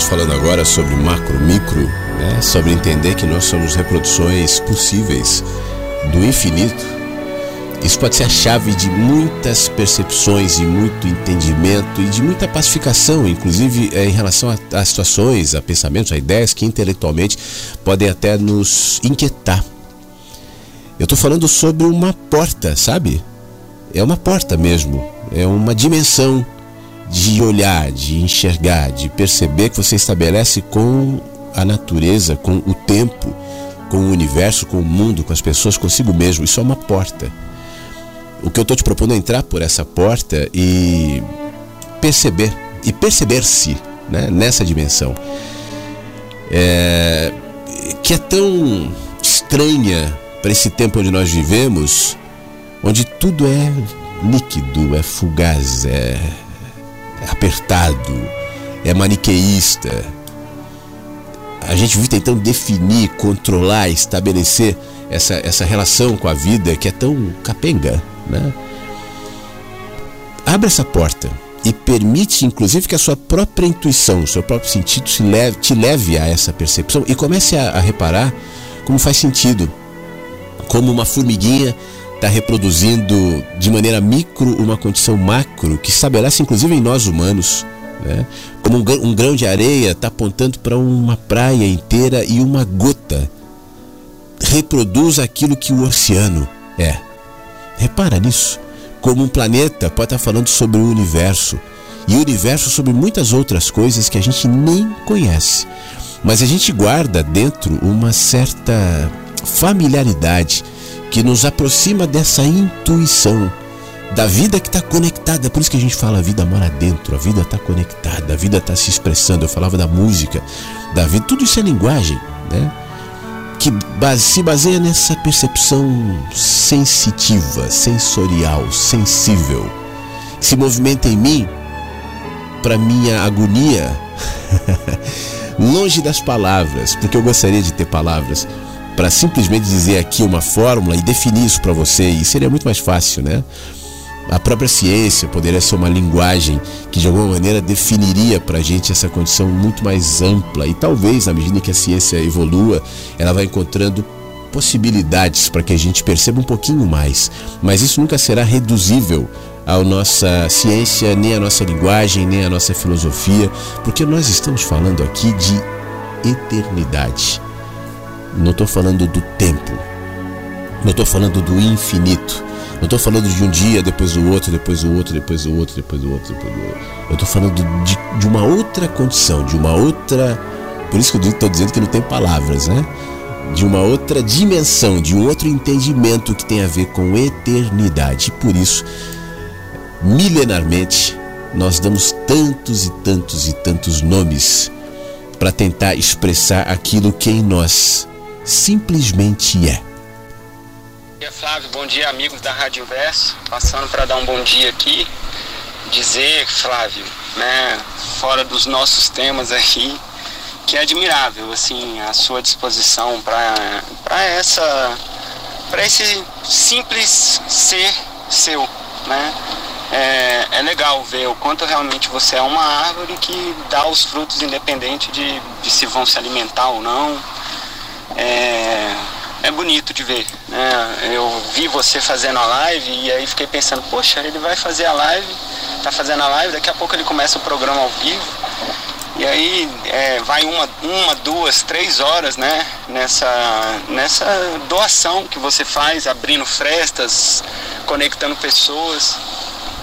[SPEAKER 2] Te falando agora sobre macro, micro, né? sobre entender que nós somos reproduções possíveis do infinito, isso pode ser a chave de muitas percepções e muito entendimento e de muita pacificação, inclusive é, em relação a, a situações, a pensamentos, a ideias que intelectualmente podem até nos inquietar. Eu estou falando sobre uma porta, sabe? É uma porta mesmo, é uma dimensão de olhar, de enxergar, de perceber que você estabelece com a natureza, com o tempo, com o universo, com o mundo, com as pessoas, consigo mesmo. Isso é uma porta. O que eu estou te propondo é entrar por essa porta e perceber, e perceber-se né, nessa dimensão. É, que é tão estranha para esse tempo onde nós vivemos, onde tudo é líquido, é fugaz, é, é apertado, é maniqueísta. A gente vive tentando definir, controlar, estabelecer essa, essa relação com a vida que é tão capenga. Né? Abre essa porta e permite, inclusive, que a sua própria intuição, o seu próprio sentido te leve, te leve a essa percepção e comece a, a reparar como faz sentido. Como uma formiguinha está reproduzindo de maneira micro uma condição macro que estabelece, inclusive, em nós humanos. Né? Como um, grão de areia está apontando para uma praia inteira e uma gota reproduz aquilo que o oceano é. Repara nisso. Como um planeta pode estar falando sobre o universo. E o universo sobre muitas outras coisas que a gente nem conhece. Mas a gente guarda dentro uma certa familiaridade que nos aproxima dessa intuição da vida que está conectada. Por isso que a gente fala a vida mora dentro, a vida está conectada, a vida está se expressando. Eu falava da música, da vida, tudo isso é linguagem, né? que se baseia nessa percepção sensitiva, sensorial, sensível, se movimenta em mim para minha agonia, longe das palavras, porque eu gostaria de ter palavras para simplesmente dizer aqui uma fórmula e definir isso para você, e seria muito mais fácil, né? A própria ciência poderia ser uma linguagem que de alguma maneira definiria para a gente essa condição muito mais ampla e talvez na medida que a ciência evolua, ela vai encontrando possibilidades para que a gente perceba um pouquinho mais. Mas isso nunca será reduzível à nossa ciência, nem à nossa linguagem, nem à nossa filosofia, porque nós estamos falando aqui de eternidade. Não estou falando do tempo, não estou falando do infinito. Não estou falando de um dia, depois do outro, depois do outro, depois do outro, depois do outro, depois do outro. Eu estou falando de, de uma outra condição, de uma outra. Por isso que eu estou dizendo que não tem palavras, né? De uma outra dimensão, de um outro entendimento que tem a ver com eternidade. E por isso, milenarmente, nós damos tantos e tantos e tantos nomes para tentar expressar aquilo que em nós simplesmente é.
[SPEAKER 7] Bom dia, Flávio. Bom dia, amigos da Rádio Verso. Passando para dar um bom dia aqui. Dizer, Flávio, né, fora dos nossos temas aqui, que é admirável, assim, a sua disposição para essa, para esse simples ser seu, né? É, é, legal ver o quanto realmente você é uma árvore que dá os frutos independente de, de se vão se alimentar ou não. É, é bonito de ver. Né? Eu vi você fazendo a live e aí fiquei pensando, poxa, ele vai fazer a live, tá fazendo a live, daqui a pouco ele começa o programa ao vivo. E aí é, vai uma, uma, duas, três horas, né? Nessa, nessa doação que você faz, abrindo frestas, conectando pessoas.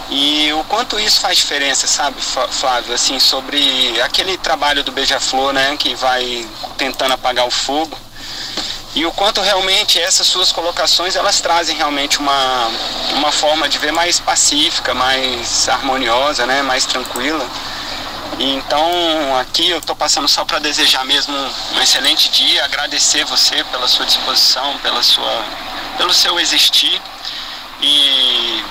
[SPEAKER 7] E o quanto isso faz diferença, sabe, Flávio, assim, sobre aquele trabalho do Beija-Flor, né, que vai tentando apagar o fogo e o quanto realmente essas suas colocações elas trazem realmente uma, uma forma de ver mais pacífica, mais harmoniosa, né, mais tranquila. Então aqui eu estou passando só para desejar mesmo um excelente dia, agradecer você pela sua disposição, pela sua, pelo seu existir e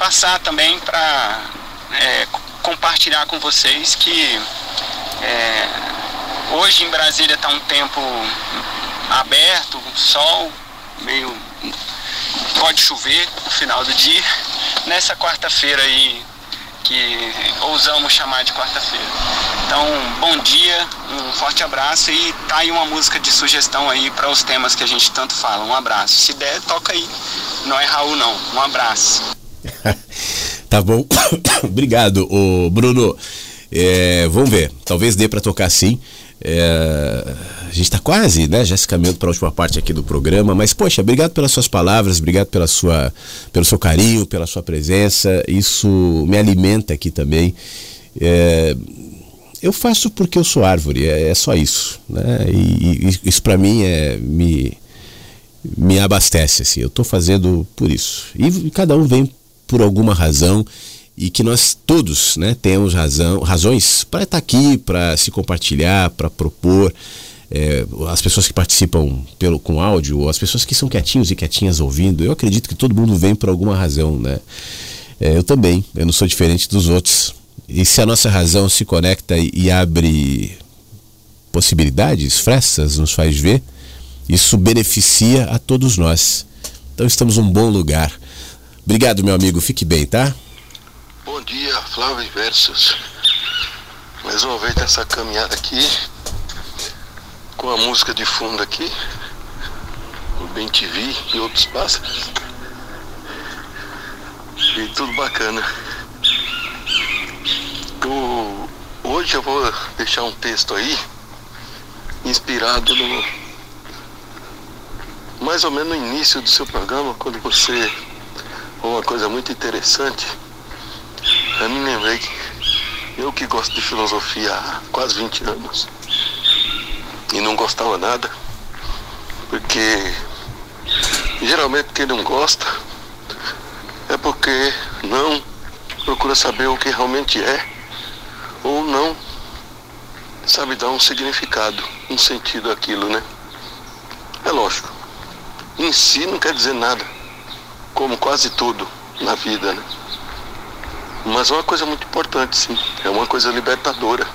[SPEAKER 7] passar também para é, compartilhar com vocês que é, hoje em Brasília está um tempo aberto, sol, meio. pode chover no final do dia. Nessa quarta-feira aí que ousamos chamar de quarta-feira. Então, bom dia, um forte abraço e tá aí uma música de sugestão aí para os temas que a gente tanto fala. Um abraço. Se der, toca aí. Não é Raul não. Um abraço.
[SPEAKER 2] tá bom. Obrigado, o Bruno. É, vamos ver. Talvez dê para tocar sim. É, a gente está quase, né, já se caminhando para a última parte aqui do programa, mas poxa, obrigado pelas suas palavras, obrigado pela sua, pelo seu carinho, pela sua presença, isso me alimenta aqui também. É, eu faço porque eu sou árvore, é, é só isso, né? E, e isso para mim é me me abastece assim. Eu estou fazendo por isso. E cada um vem por alguma razão e que nós todos né, temos razão, razões para estar aqui, para se compartilhar, para propor. É, as pessoas que participam pelo, com áudio, as pessoas que são quietinhos e quietinhas ouvindo, eu acredito que todo mundo vem por alguma razão, né? É, eu também, eu não sou diferente dos outros. E se a nossa razão se conecta e, e abre possibilidades, frestas, nos faz ver, isso beneficia a todos nós. Então estamos num bom lugar. Obrigado, meu amigo. Fique bem, tá?
[SPEAKER 8] Bom dia, Flávio Versus. Mais uma vez nessa caminhada aqui, com a música de fundo aqui, o Bem TV e outros pássaros. E tudo bacana. O, hoje eu vou deixar um texto aí, inspirado no. Mais ou menos no início do seu programa, quando você. Uma coisa muito interessante eu me lembrei que eu que gosto de filosofia há quase 20 anos e não gostava nada, porque geralmente quem não gosta é porque não procura saber o que realmente é ou não sabe dar um significado, um sentido àquilo, né? É lógico. Em si não quer dizer nada, como quase tudo na vida, né? Mas é uma coisa muito importante, sim. É uma coisa libertadora.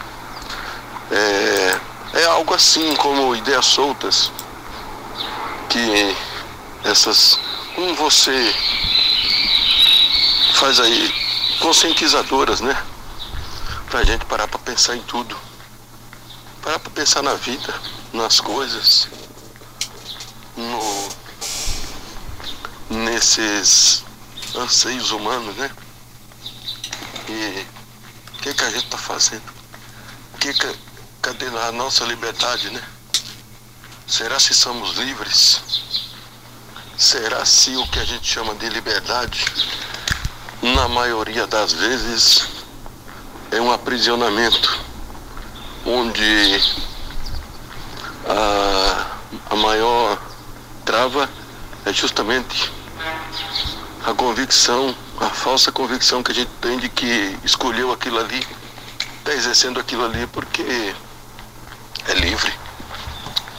[SPEAKER 8] É, é algo assim como ideias soltas que essas. Como você faz aí conscientizadoras, né? Pra gente parar pra pensar em tudo. Parar pra pensar na vida, nas coisas, no, nesses anseios humanos, né? E o que, que a gente está fazendo? Que que, a nossa liberdade, né? Será se somos livres? Será se o que a gente chama de liberdade, na maioria das vezes, é um aprisionamento, onde a, a maior trava é justamente a convicção a falsa convicção que a gente tem de que escolheu aquilo ali, está exercendo aquilo ali porque é livre.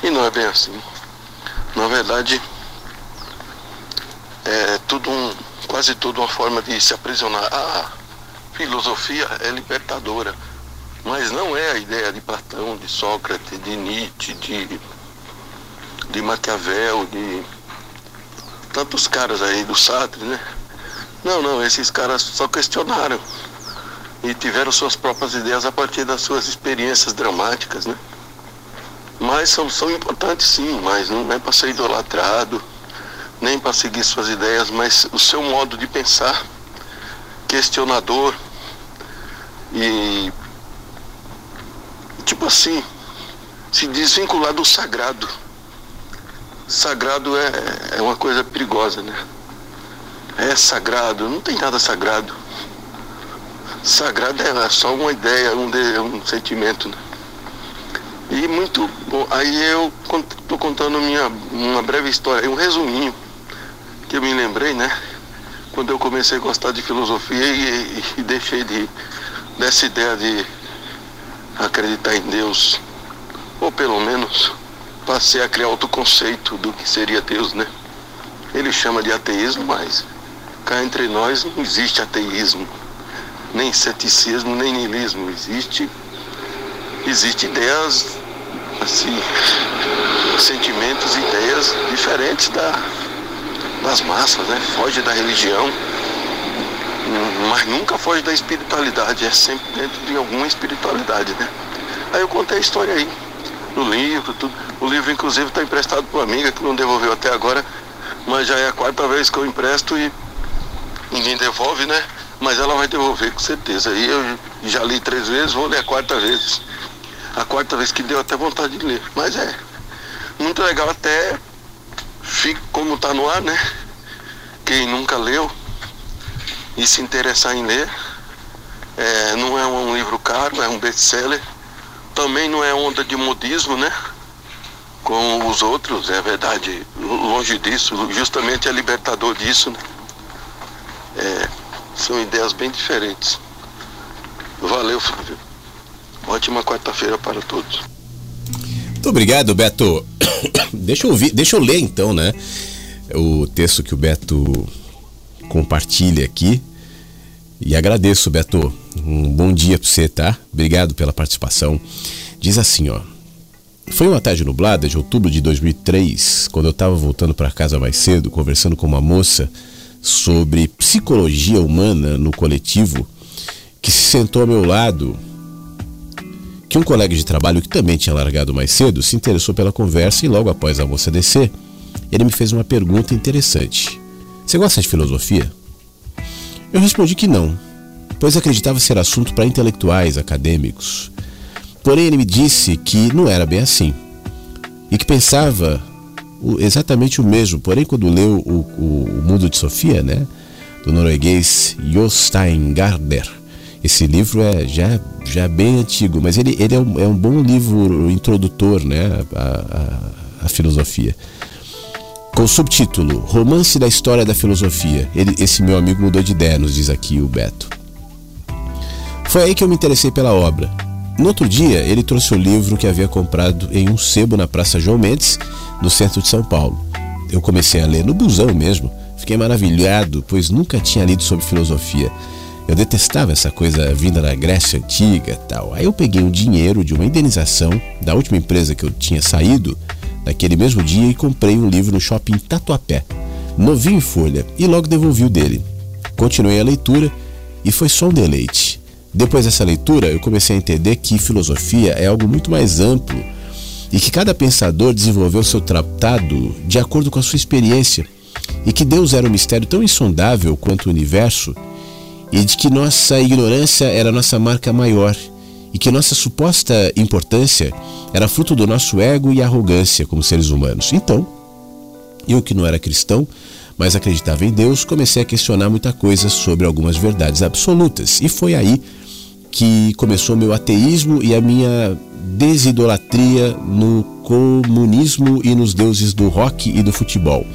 [SPEAKER 8] E não é bem assim. Na verdade, é tudo um, quase tudo uma forma de se aprisionar. A filosofia é libertadora, mas não é a ideia de Platão, de Sócrates, de Nietzsche, de, de Maquiavel, de tantos caras aí do Sartre, né? Não, não, esses caras só questionaram e tiveram suas próprias ideias a partir das suas experiências dramáticas, né? Mas são, são importantes sim, mas não é para ser idolatrado, nem para seguir suas ideias, mas o seu modo de pensar questionador e tipo assim, se desvincular do sagrado. Sagrado é, é uma coisa perigosa, né? é sagrado. Não tem nada sagrado. Sagrado é só uma ideia, um, de, um sentimento. Né? E muito bom. Aí eu estou contando minha, uma breve história, um resuminho que eu me lembrei, né? Quando eu comecei a gostar de filosofia e, e, e deixei de, dessa ideia de acreditar em Deus, ou pelo menos passei a criar outro conceito do que seria Deus, né? Ele chama de ateísmo, mas cá entre nós não existe ateísmo, nem ceticismo, nem niilismo. Existe, existe ideias, assim, sentimentos, ideias diferentes da, das massas, né? Foge da religião. mas nunca foge da espiritualidade, é sempre dentro de alguma espiritualidade, né? Aí eu contei a história aí, no livro, tudo. O livro, inclusive, está emprestado para uma amiga que não devolveu até agora, mas já é a quarta vez que eu empresto e ninguém devolve, né? Mas ela vai devolver com certeza. E eu já li três vezes, vou ler a quarta vez. A quarta vez que deu até vontade de ler. Mas é muito legal até fica como está no ar, né? Quem nunca leu e se interessar em ler, é, não é um livro caro, é um best-seller. Também não é onda de modismo, né? Com os outros, é verdade, longe disso, justamente é libertador disso, né? É, são ideias bem diferentes. Valeu, Flávio. Ótima quarta-feira para todos.
[SPEAKER 2] Muito obrigado, Beto. deixa eu ouvir, deixa eu ler então, né? O texto que o Beto compartilha aqui. E agradeço, Beto. Um bom dia para você, tá? Obrigado pela participação. Diz assim, ó. Foi uma tarde nublada de outubro de 2003, quando eu estava voltando para casa mais cedo, conversando com uma moça sobre psicologia humana no coletivo, que se sentou ao meu lado, que um colega de trabalho que também tinha largado mais cedo se interessou pela conversa e logo após a moça descer, ele me fez uma pergunta interessante. Você gosta de filosofia? Eu respondi que não, pois acreditava ser assunto para intelectuais, acadêmicos. Porém, ele me disse que não era bem assim e que pensava exatamente o mesmo. Porém, quando leu o, o, o Mundo de Sofia, né, do norueguês Jostein Gardner, esse livro é já, já bem antigo, mas ele, ele é, um, é um bom livro introdutor né, à filosofia com o subtítulo Romance da História da Filosofia. Ele, esse meu amigo mudou de ideia, nos diz aqui o Beto. Foi aí que eu me interessei pela obra. No outro dia, ele trouxe o livro que havia comprado em um sebo na Praça João Mendes, no centro de São Paulo. Eu comecei a ler no busão mesmo. Fiquei maravilhado, pois nunca tinha lido sobre filosofia. Eu detestava essa coisa vinda da Grécia Antiga tal. Aí eu peguei um dinheiro de uma indenização da última empresa que eu tinha saído naquele mesmo dia e comprei um livro no shopping Tatuapé, novinho em folha, e logo devolvi o dele. Continuei a leitura e foi só um deleite. Depois dessa leitura, eu comecei a entender que filosofia é algo muito mais amplo e que cada pensador desenvolveu seu tratado de acordo com a sua experiência e que Deus era um mistério tão insondável quanto o universo e de que nossa ignorância era nossa marca maior e que nossa suposta importância era fruto do nosso ego e arrogância como seres humanos. Então, eu que não era cristão, mas acreditava em Deus, comecei a questionar muita coisa sobre algumas verdades absolutas. E foi aí que começou meu ateísmo e a minha desidolatria no comunismo e nos deuses do rock e do futebol.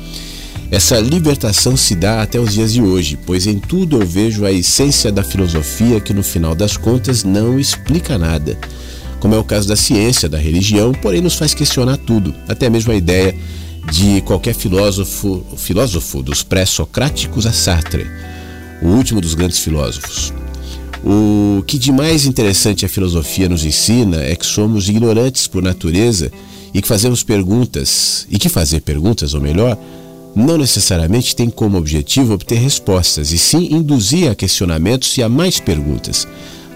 [SPEAKER 2] Essa libertação se dá até os dias de hoje, pois em tudo eu vejo a essência da filosofia que no final das contas não explica nada. Como é o caso da ciência, da religião, porém nos faz questionar tudo, até mesmo a ideia de qualquer filósofo, filósofo dos pré-socráticos a Sartre, o último dos grandes filósofos. O que de mais interessante a filosofia nos ensina é que somos ignorantes por natureza e que fazemos perguntas, e que fazer perguntas, ou melhor, não necessariamente tem como objetivo obter respostas, e sim induzir a questionamentos e a mais perguntas,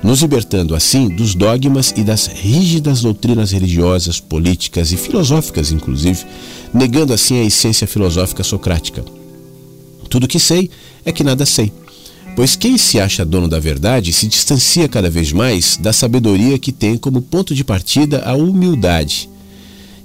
[SPEAKER 2] nos libertando assim dos dogmas e das rígidas doutrinas religiosas, políticas e filosóficas, inclusive, negando assim a essência filosófica socrática. Tudo que sei é que nada sei. Pois quem se acha dono da verdade se distancia cada vez mais da sabedoria que tem como ponto de partida a humildade.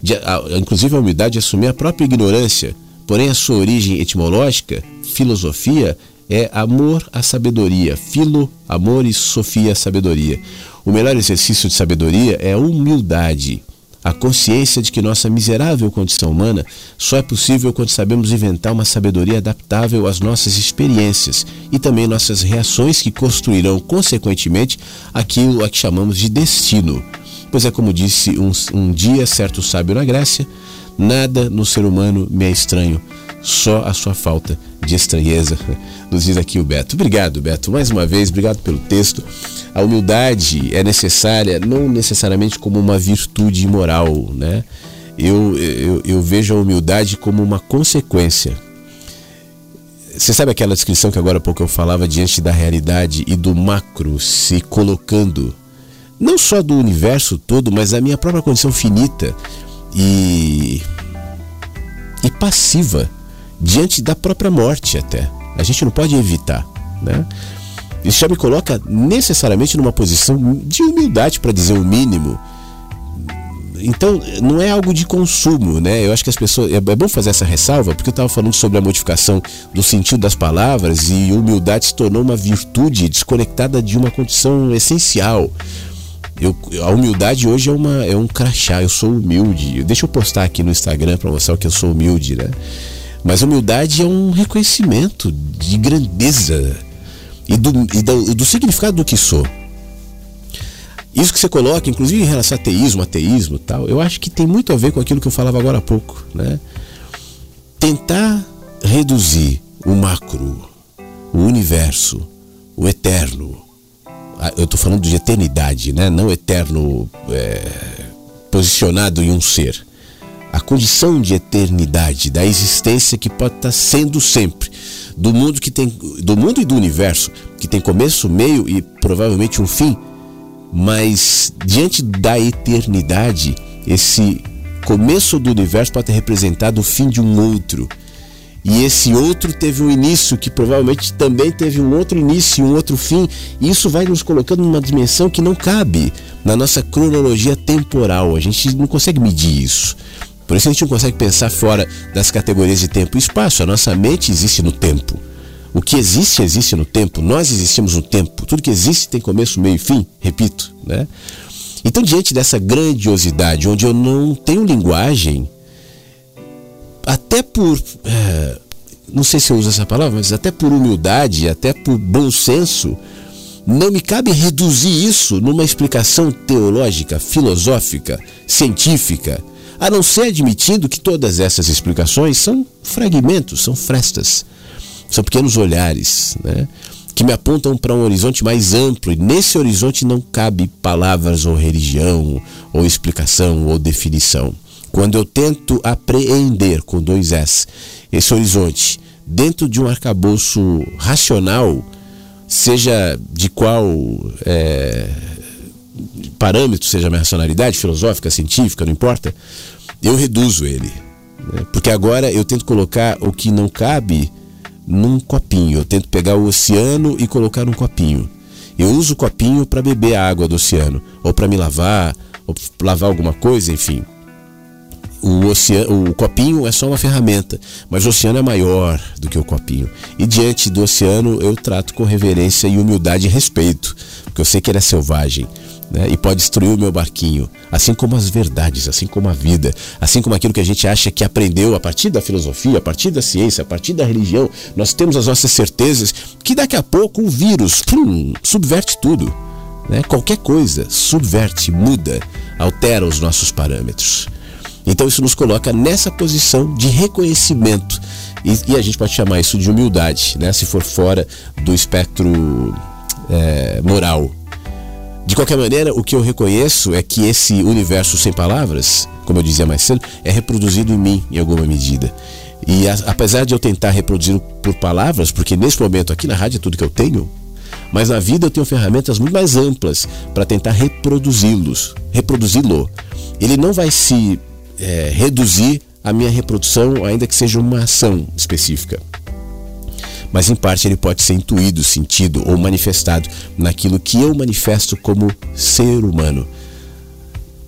[SPEAKER 2] De, a, inclusive a humildade de assumir a própria ignorância, Porém, a sua origem etimológica, filosofia, é amor à sabedoria. Filo, amor e sofia, sabedoria. O melhor exercício de sabedoria é a humildade. A consciência de que nossa miserável condição humana só é possível quando sabemos inventar uma sabedoria adaptável às nossas experiências e também nossas reações que construirão, consequentemente, aquilo a que chamamos de destino. Pois é como disse um, um dia certo sábio na Grécia: Nada no ser humano me é estranho, só a sua falta de estranheza, nos diz aqui o Beto. Obrigado, Beto, mais uma vez, obrigado pelo texto. A humildade é necessária, não necessariamente como uma virtude moral, né? Eu, eu, eu vejo a humildade como uma consequência. Você sabe aquela descrição que agora há pouco eu falava diante da realidade e do macro se colocando, não só do universo todo, mas da minha própria condição finita e, e passiva diante da própria morte até. A gente não pode evitar, né? Isso já me coloca necessariamente numa posição de humildade, para dizer o mínimo. Então, não é algo de consumo, né? Eu acho que as pessoas. É, é bom fazer essa ressalva, porque eu estava falando sobre a modificação do sentido das palavras e humildade se tornou uma virtude desconectada de uma condição essencial. Eu, a humildade hoje é, uma, é um crachá, eu sou humilde. Deixa eu postar aqui no Instagram para mostrar que eu sou humilde, né? Mas humildade é um reconhecimento de grandeza e do, e do, do significado do que sou. Isso que você coloca, inclusive em relação a ateísmo, ateísmo tal, eu acho que tem muito a ver com aquilo que eu falava agora há pouco, né? Tentar reduzir o macro, o universo, o eterno. Eu estou falando de eternidade, né? Não eterno é, posicionado em um ser a condição de eternidade, da existência que pode estar sendo sempre, do mundo que tem do mundo e do universo, que tem começo, meio e provavelmente um fim, mas diante da eternidade, esse começo do universo pode ter representado o fim de um outro. E esse outro teve um início que provavelmente também teve um outro início e um outro fim. E isso vai nos colocando numa dimensão que não cabe na nossa cronologia temporal. A gente não consegue medir isso. Por isso a gente não consegue pensar fora das categorias de tempo e espaço. A nossa mente existe no tempo. O que existe, existe no tempo. Nós existimos no tempo. Tudo que existe tem começo, meio e fim. Repito, né? Então, diante dessa grandiosidade, onde eu não tenho linguagem, até por. É, não sei se eu uso essa palavra, mas até por humildade, até por bom senso, não me cabe reduzir isso numa explicação teológica, filosófica, científica, a não ser admitindo que todas essas explicações são fragmentos, são frestas, são pequenos olhares, né? que me apontam para um horizonte mais amplo, e nesse horizonte não cabe palavras ou religião, ou explicação ou definição. Quando eu tento apreender com dois S esse horizonte dentro de um arcabouço racional, seja de qual é, parâmetro, seja minha racionalidade filosófica, científica, não importa, eu reduzo ele. Né? Porque agora eu tento colocar o que não cabe num copinho. Eu tento pegar o oceano e colocar num copinho. Eu uso o copinho para beber a água do oceano, ou para me lavar, ou lavar alguma coisa, enfim. O, oceano, o copinho é só uma ferramenta, mas o oceano é maior do que o copinho. E diante do oceano eu trato com reverência e humildade e respeito, porque eu sei que ele é selvagem né, e pode destruir o meu barquinho, assim como as verdades, assim como a vida, assim como aquilo que a gente acha que aprendeu a partir da filosofia, a partir da ciência, a partir da religião. Nós temos as nossas certezas que daqui a pouco o vírus plum, subverte tudo. Né? Qualquer coisa subverte, muda, altera os nossos parâmetros. Então isso nos coloca nessa posição de reconhecimento e, e a gente pode chamar isso de humildade, né? se for fora do espectro é, moral de qualquer maneira, o que eu reconheço é que esse universo sem palavras, como eu dizia mais cedo, é reproduzido em mim em alguma medida. E a, apesar de eu tentar reproduzir por palavras, porque nesse momento aqui na rádio é tudo que eu tenho, mas na vida eu tenho ferramentas muito mais amplas para tentar reproduzi-los, reproduzi-lo. Ele não vai se é, reduzir à minha reprodução, ainda que seja uma ação específica mas em parte ele pode ser intuído, sentido ou manifestado naquilo que eu manifesto como ser humano.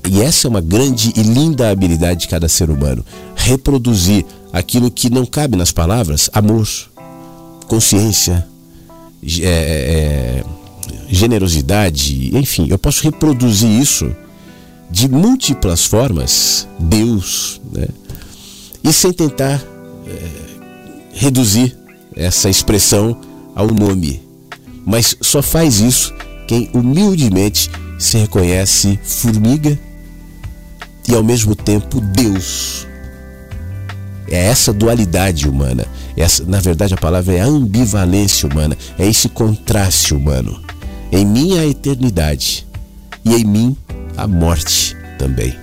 [SPEAKER 2] E essa é uma grande e linda habilidade de cada ser humano: reproduzir aquilo que não cabe nas palavras, amor, consciência, é, é, generosidade, enfim, eu posso reproduzir isso de múltiplas formas, Deus, né? e sem tentar é, reduzir essa expressão ao nome. Mas só faz isso quem humildemente se reconhece formiga e ao mesmo tempo Deus. É essa dualidade humana. Essa, na verdade, a palavra é ambivalência humana. É esse contraste humano. Em mim a eternidade e em mim a morte também.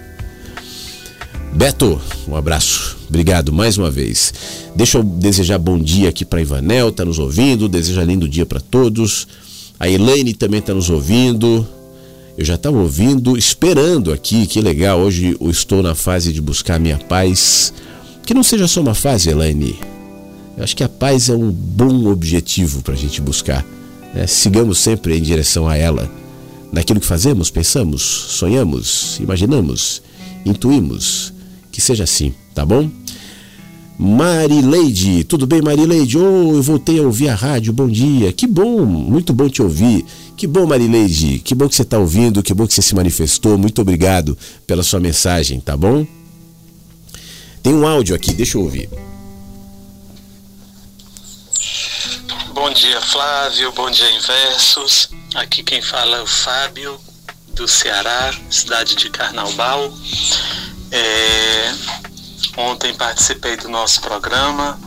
[SPEAKER 2] Beto, um abraço Obrigado mais uma vez. Deixa eu desejar bom dia aqui para Ivanel, tá nos ouvindo. Deseja lindo dia para todos. A Elaine também tá nos ouvindo. Eu já estava ouvindo, esperando aqui, que legal. Hoje eu estou na fase de buscar minha paz. Que não seja só uma fase, Elaine. Eu acho que a paz é um bom objetivo para a gente buscar. Né? Sigamos sempre em direção a ela. Naquilo que fazemos, pensamos, sonhamos, imaginamos, intuímos. Que seja assim, tá bom? Marileide, tudo bem, Marileide? Oh, eu voltei a ouvir a rádio, bom dia. Que bom, muito bom te ouvir. Que bom, Marileide, que bom que você está ouvindo, que bom que você se manifestou. Muito obrigado pela sua mensagem, tá bom? Tem um áudio aqui, deixa eu ouvir.
[SPEAKER 9] Bom dia, Flávio. Bom dia, Inversos. Aqui quem fala é o Fábio, do Ceará, cidade de Carnaubal. É, Ontem participei do nosso programa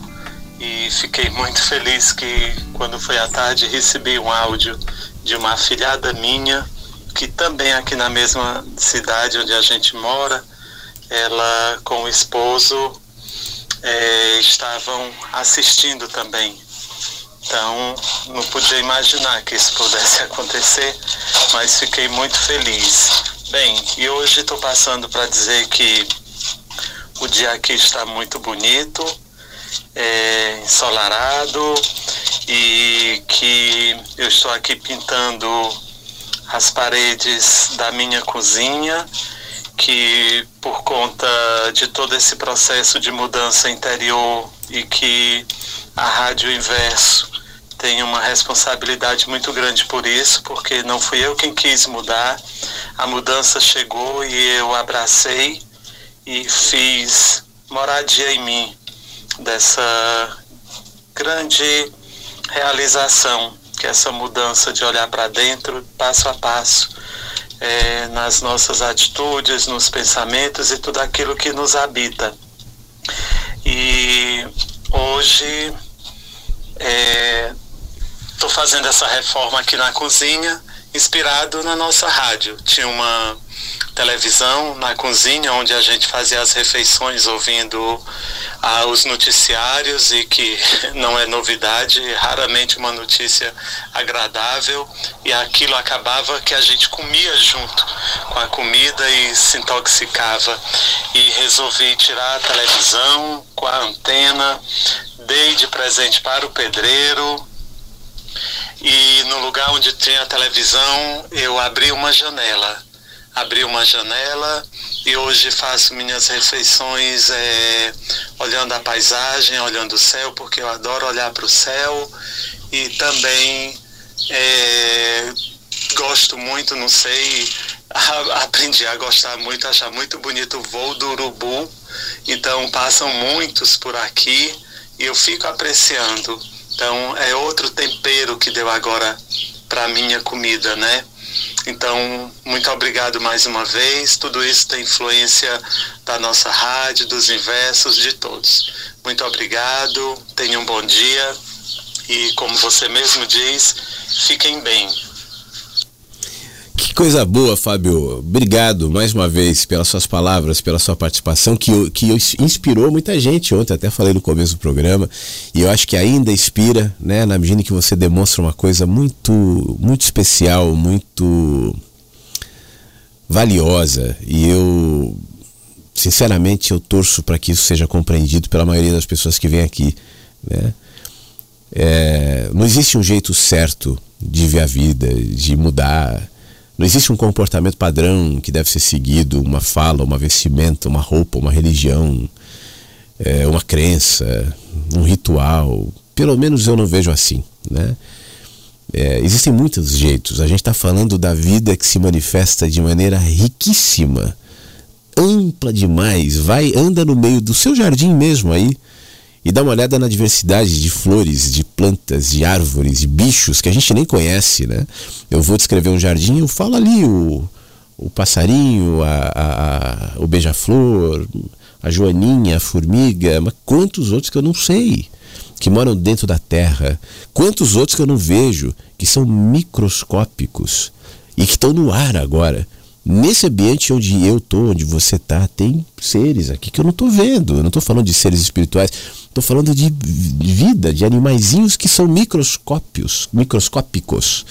[SPEAKER 9] e fiquei muito feliz que quando foi à tarde recebi um áudio de uma afilhada minha que também aqui na mesma cidade onde a gente mora, ela com o esposo é, estavam assistindo também. Então não podia imaginar que isso pudesse acontecer, mas fiquei muito feliz. Bem, e hoje estou passando para dizer que o dia aqui está muito bonito, é, ensolarado e que eu estou aqui pintando as paredes da minha cozinha, que por conta de todo esse processo de mudança interior e que a Rádio Inverso tem uma responsabilidade muito grande por isso, porque não fui eu quem quis mudar, a mudança chegou e eu abracei e fiz moradia em mim dessa grande realização, que é essa mudança de olhar para dentro, passo a passo, é, nas nossas atitudes, nos pensamentos e tudo aquilo que nos habita. E hoje estou fazendo essa reforma aqui na cozinha, inspirado na nossa rádio. Tinha uma televisão na cozinha, onde a gente fazia as refeições ouvindo ah, os noticiários e que não é novidade, raramente uma notícia agradável e aquilo acabava que a gente comia junto com a comida e se intoxicava e resolvi tirar a televisão com a antena, dei de presente para o pedreiro e no lugar onde tinha a televisão eu abri uma janela. Abri uma janela e hoje faço minhas refeições é, olhando a paisagem, olhando o céu, porque eu adoro olhar para o céu. E também é, gosto muito, não sei, a, aprendi a gostar muito, achar muito bonito o voo do urubu, então passam muitos por aqui e eu fico apreciando. Então é outro tempero que deu agora para minha comida, né? Então, muito obrigado mais uma vez. Tudo isso tem influência da nossa rádio, dos inversos, de todos. Muito obrigado, tenham um bom dia e, como você mesmo diz, fiquem bem.
[SPEAKER 2] Que coisa boa, Fábio. Obrigado mais uma vez pelas suas palavras, pela sua participação, que, que inspirou muita gente ontem, até falei no começo do programa, e eu acho que ainda inspira, né, na medida que você demonstra uma coisa muito, muito especial, muito valiosa, e eu, sinceramente, eu torço para que isso seja compreendido pela maioria das pessoas que vêm aqui, né. É, não existe um jeito certo de ver a vida, de mudar não existe um comportamento padrão que deve ser seguido, uma fala, uma vestimenta, uma roupa, uma religião, é, uma crença, um ritual. Pelo menos eu não vejo assim, né? É, existem muitos jeitos. A gente está falando da vida que se manifesta de maneira riquíssima, ampla demais. Vai, anda no meio do seu jardim mesmo aí e dá uma olhada na diversidade de flores, de plantas, de árvores, de bichos que a gente nem conhece, né? Eu vou descrever um jardim, eu falo ali o, o passarinho, a, a, a o beija-flor, a joaninha, a formiga, mas quantos outros que eu não sei, que moram dentro da terra, quantos outros que eu não vejo, que são microscópicos e que estão no ar agora, Nesse ambiente onde eu tô, onde você tá, tem seres aqui que eu não tô vendo. Eu não tô falando de seres espirituais, tô falando de vida, de animaizinhos que são microscópios, microscópicos.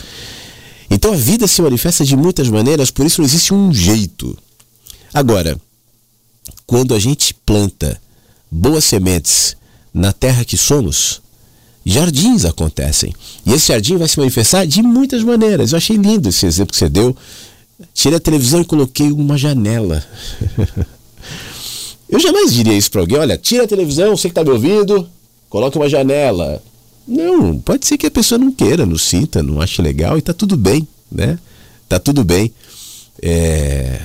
[SPEAKER 2] Então a vida se manifesta de muitas maneiras, por isso não existe um jeito. Agora, quando a gente planta boas sementes na terra que somos, jardins acontecem. E esse jardim vai se manifestar de muitas maneiras. Eu achei lindo esse exemplo que você deu. Tirei a televisão e coloquei uma janela. Eu jamais diria isso para alguém: olha, tira a televisão, você que está me ouvindo, coloque uma janela. Não, pode ser que a pessoa não queira, não sinta, não ache legal e tá tudo bem, né? Tá tudo bem. É...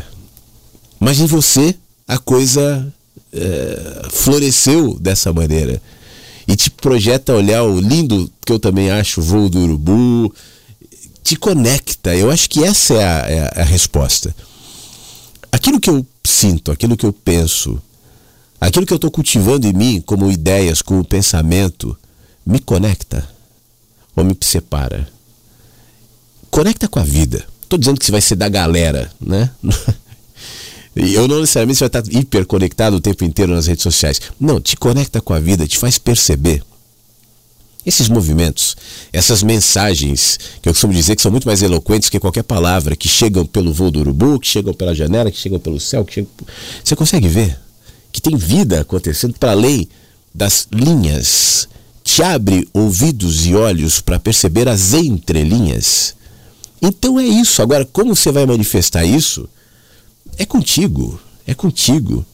[SPEAKER 2] Mas em você a coisa é, floresceu dessa maneira e te projeta olhar o lindo que eu também acho, o voo do urubu, te conecta. Eu acho que essa é a, é a, resposta. Aquilo que eu sinto, aquilo que eu penso, aquilo que eu estou cultivando em mim como ideias, como pensamento, me conecta ou me separa? Conecta com a vida. Estou dizendo que você vai ser da galera, né? Eu não necessariamente vai estar hiper conectado o tempo inteiro nas redes sociais. Não, te conecta com a vida, te faz perceber. Esses movimentos, essas mensagens, que eu costumo dizer que são muito mais eloquentes que qualquer palavra, que chegam pelo voo do urubu, que chegam pela janela, que chegam pelo céu, que chegam... Você consegue ver que tem vida acontecendo para além das linhas. Te abre ouvidos e olhos para perceber as entrelinhas. Então é isso. Agora, como você vai manifestar isso? é contigo, é contigo.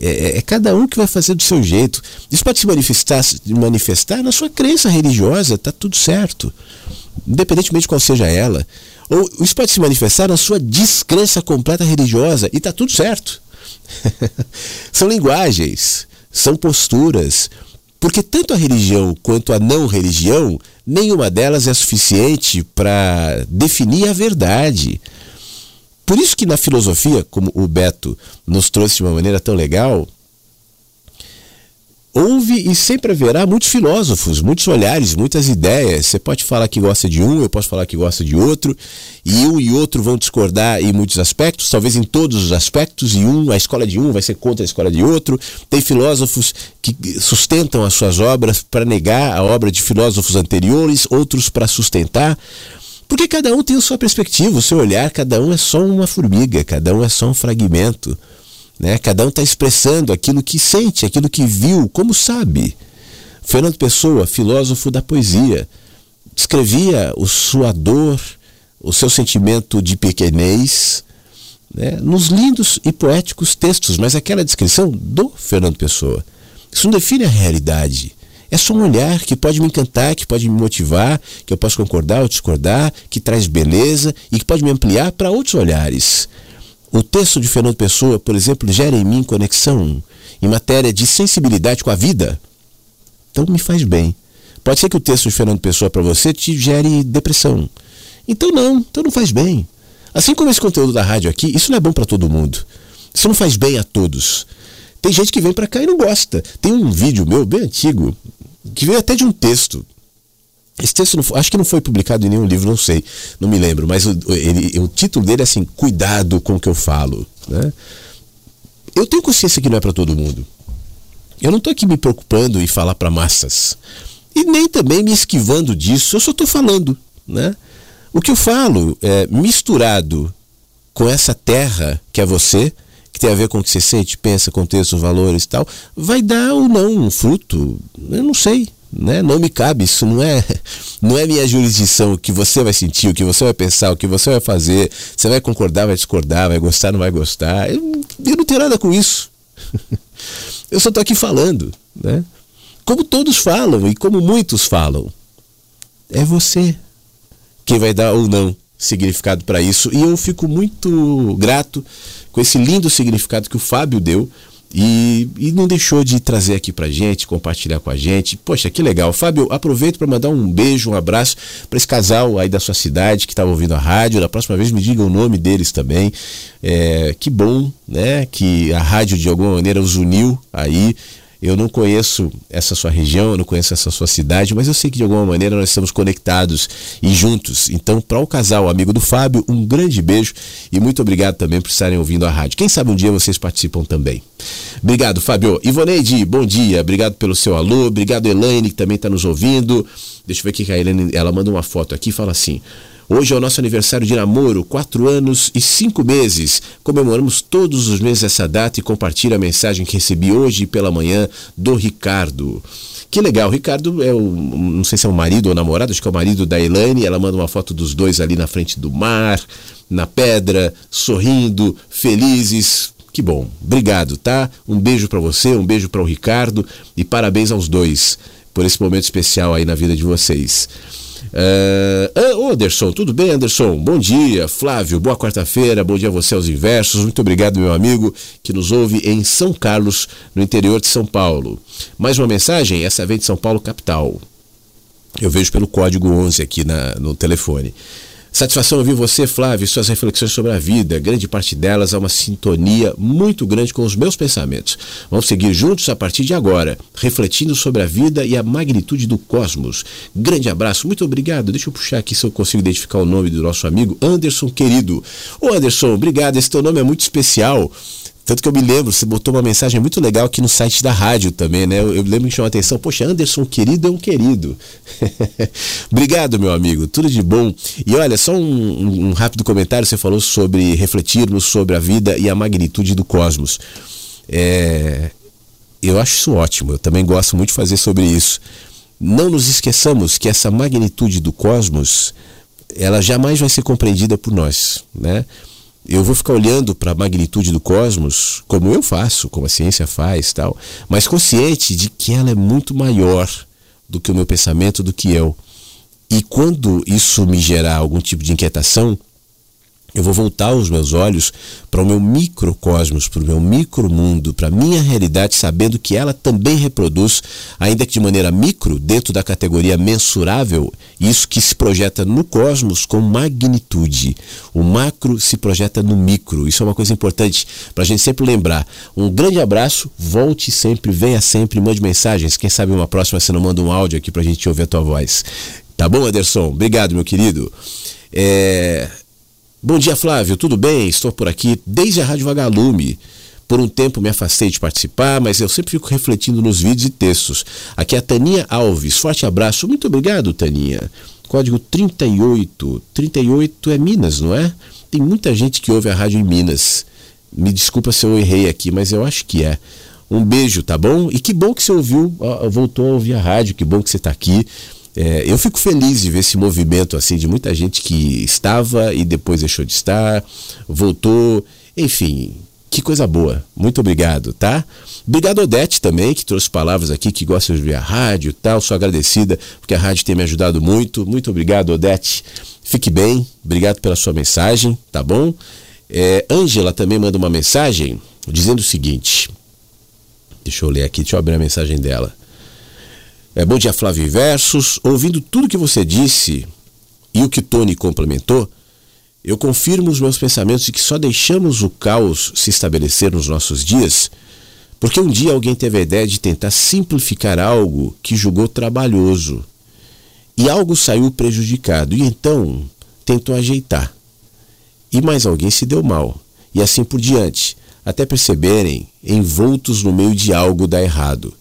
[SPEAKER 2] É, é, é, cada um que vai fazer do seu jeito. Isso pode se manifestar, manifestar na sua crença religiosa, tá tudo certo. Independentemente de qual seja ela. Ou isso pode se manifestar na sua descrença completa religiosa e tá tudo certo. são linguagens, são posturas. Porque tanto a religião quanto a não religião, nenhuma delas é suficiente para definir a verdade. Por isso que na filosofia, como o Beto nos trouxe de uma maneira tão legal, houve e sempre haverá muitos filósofos, muitos olhares, muitas ideias. Você pode falar que gosta de um, eu posso falar que gosta de outro, e um e outro vão discordar em muitos aspectos, talvez em todos os aspectos, e um, a escola de um vai ser contra a escola de outro. Tem filósofos que sustentam as suas obras para negar a obra de filósofos anteriores, outros para sustentar. Porque cada um tem a sua perspectiva, o seu olhar, cada um é só uma formiga, cada um é só um fragmento. Né? Cada um está expressando aquilo que sente, aquilo que viu, como sabe. Fernando Pessoa, filósofo da poesia, descrevia o sua dor, o seu sentimento de pequenez, né? nos lindos e poéticos textos, mas aquela descrição do Fernando Pessoa. Isso não define a realidade. É só um olhar que pode me encantar, que pode me motivar, que eu posso concordar ou discordar, que traz beleza e que pode me ampliar para outros olhares. O texto de Fernando Pessoa, por exemplo, gera em mim conexão em matéria de sensibilidade com a vida. Então me faz bem. Pode ser que o texto de Fernando Pessoa para você te gere depressão. Então não, então não faz bem. Assim como esse conteúdo da rádio aqui, isso não é bom para todo mundo. Isso não faz bem a todos. Tem gente que vem para cá e não gosta. Tem um vídeo meu bem antigo que veio até de um texto. Esse texto não, acho que não foi publicado em nenhum livro, não sei, não me lembro, mas o, ele, o título dele é assim: Cuidado com o que eu falo. Né? Eu tenho consciência que não é para todo mundo. Eu não estou aqui me preocupando em falar para massas. E nem também me esquivando disso, eu só estou falando. Né? O que eu falo é misturado com essa terra que é você, que tem a ver com o que você sente, pensa, contexto, valores e tal, vai dar ou não um fruto, eu não sei. Né? Não me cabe, isso não é, não é minha jurisdição. O que você vai sentir, o que você vai pensar, o que você vai fazer. Você vai concordar, vai discordar, vai gostar, não vai gostar. Eu, eu não tenho nada com isso. eu só estou aqui falando. Né? Como todos falam e como muitos falam. É você quem vai dar ou não significado para isso. E eu fico muito grato com esse lindo significado que o Fábio deu e, e não deixou de trazer aqui pra gente, compartilhar com a gente. Poxa, que legal. Fábio, aproveito para mandar um beijo, um abraço para esse casal aí da sua cidade que estava ouvindo a rádio. Da próxima vez me diga o nome deles também. É, que bom, né? Que a rádio de alguma maneira os uniu aí. Eu não conheço essa sua região, eu não conheço essa sua cidade, mas eu sei que de alguma maneira nós estamos conectados e juntos. Então, para o casal amigo do Fábio, um grande beijo e muito obrigado também por estarem ouvindo a rádio. Quem sabe um dia vocês participam também. Obrigado, Fábio. Ivoneide, bom dia. Obrigado pelo seu alô. Obrigado, Elaine, que também está nos ouvindo. Deixa eu ver aqui que a Elaine, ela manda uma foto aqui e fala assim: Hoje é o nosso aniversário de namoro, quatro anos e cinco meses. Comemoramos todos os meses essa data e compartilho a mensagem que recebi hoje pela manhã do Ricardo. Que legal, o Ricardo é o, não sei se é o marido ou namorado, acho que é o marido da Elaine, ela manda uma foto dos dois ali na frente do mar, na pedra, sorrindo, felizes. Que bom. Obrigado, tá? Um beijo para você, um beijo para o Ricardo e parabéns aos dois por esse momento especial aí na vida de vocês. Uh, Anderson, tudo bem, Anderson? Bom dia, Flávio, boa quarta-feira, bom dia a você aos inversos. Muito obrigado, meu amigo, que nos ouve em São Carlos, no interior de São Paulo. Mais uma mensagem? Essa vem de São Paulo, capital. Eu vejo pelo código 11 aqui na, no telefone. Satisfação ouvir você, Flávio, suas reflexões sobre a vida. Grande parte delas é uma sintonia muito grande com os meus pensamentos. Vamos seguir juntos a partir de agora, refletindo sobre a vida e a magnitude do cosmos. Grande abraço, muito obrigado. Deixa eu puxar aqui se eu consigo identificar o nome do nosso amigo Anderson Querido. Ô Anderson, obrigado. Esse teu nome é muito especial. Tanto que eu me lembro, você botou uma mensagem muito legal aqui no site da rádio também, né? Eu, eu lembro que chamou a atenção, poxa, Anderson, querido é um querido. Obrigado, meu amigo, tudo de bom. E olha, só um, um, rápido comentário, você falou sobre refletirmos sobre a vida e a magnitude do cosmos. É, eu acho isso ótimo, eu também gosto muito de fazer sobre isso. Não nos esqueçamos que essa magnitude do cosmos, ela jamais vai ser compreendida por nós, né? Eu vou ficar olhando para a magnitude do cosmos, como eu faço, como a ciência faz, tal, mas consciente de que ela é muito maior do que o meu pensamento, do que eu. E quando isso me gerar algum tipo de inquietação, eu vou voltar os meus olhos para o meu microcosmos, para o meu micromundo, para a minha realidade, sabendo que ela também reproduz, ainda que de maneira micro, dentro da categoria mensurável, isso que se projeta no cosmos com magnitude. O macro se projeta no micro. Isso é uma coisa importante para a gente sempre lembrar. Um grande abraço, volte sempre, venha sempre, mande mensagens. Quem sabe uma próxima você não manda um áudio aqui para a gente ouvir a tua voz. Tá bom, Anderson? Obrigado, meu querido. É, Bom dia, Flávio, tudo bem? Estou por aqui desde a Rádio Vagalume. Por um tempo me afastei de participar, mas eu sempre fico refletindo nos vídeos e textos. Aqui é a Taninha Alves. Forte abraço. Muito obrigado, Taninha. Código 38. 38 é Minas, não é? Tem muita gente que ouve a rádio em Minas. Me desculpa se eu errei aqui, mas eu acho que é. Um beijo, tá bom? E que bom que você ouviu, voltou a ouvir a rádio, que bom que você está aqui. É, eu fico feliz de ver esse movimento assim de muita gente que estava e depois deixou de estar, voltou, enfim, que coisa boa. Muito obrigado, tá? Obrigado Odete também, que trouxe palavras aqui, que gosta de ouvir a rádio tal. Sou agradecida, porque a rádio tem me ajudado muito. Muito obrigado, Odete. Fique bem, obrigado pela sua mensagem, tá bom? Ângela é, também manda uma mensagem dizendo o seguinte. Deixa eu ler aqui, deixa eu abrir a mensagem dela. É, bom dia, Flávio Versos. Ouvindo tudo que você disse e o que Tony complementou, eu confirmo os meus pensamentos de que só deixamos o caos se estabelecer nos nossos dias porque um dia alguém teve a ideia de tentar simplificar algo que julgou trabalhoso e algo saiu prejudicado e então tentou ajeitar. E mais alguém se deu mal e assim por diante, até perceberem envoltos no meio de algo dar errado.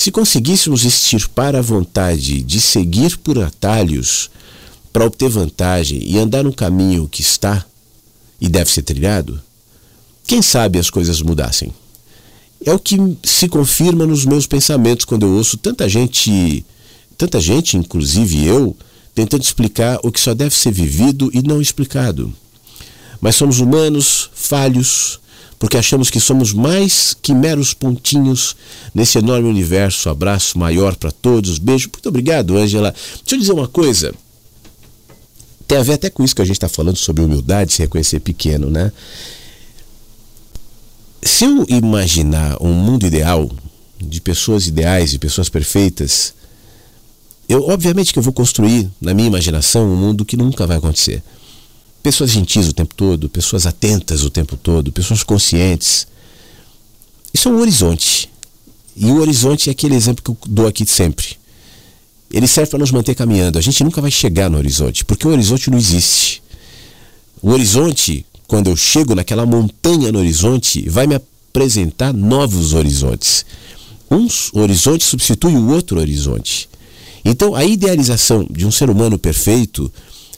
[SPEAKER 2] Se conseguíssemos extirpar a vontade de seguir por atalhos para obter vantagem e andar no caminho que está e deve ser trilhado, quem sabe as coisas mudassem. É o que se confirma nos meus pensamentos quando eu ouço tanta gente, tanta gente, inclusive eu, tentando explicar o que só deve ser vivido e não explicado. Mas somos humanos, falhos, porque achamos que somos mais que meros pontinhos nesse enorme universo. Abraço maior para todos, beijo. Muito obrigado, Ângela. Deixa eu dizer uma coisa. Tem a ver até com isso que a gente está falando sobre humildade, se reconhecer pequeno, né? Se eu imaginar um mundo ideal, de pessoas ideais, de pessoas perfeitas, eu obviamente que eu vou construir na minha imaginação um mundo que nunca vai acontecer pessoas gentis o tempo todo, pessoas atentas o tempo todo, pessoas conscientes. Isso é um horizonte. E o horizonte é aquele exemplo que eu dou aqui sempre. Ele serve para nos manter caminhando. A gente nunca vai chegar no horizonte, porque o horizonte não existe. O horizonte, quando eu chego naquela montanha no horizonte, vai me apresentar novos horizontes. Um horizonte substitui o outro horizonte. Então, a idealização de um ser humano perfeito,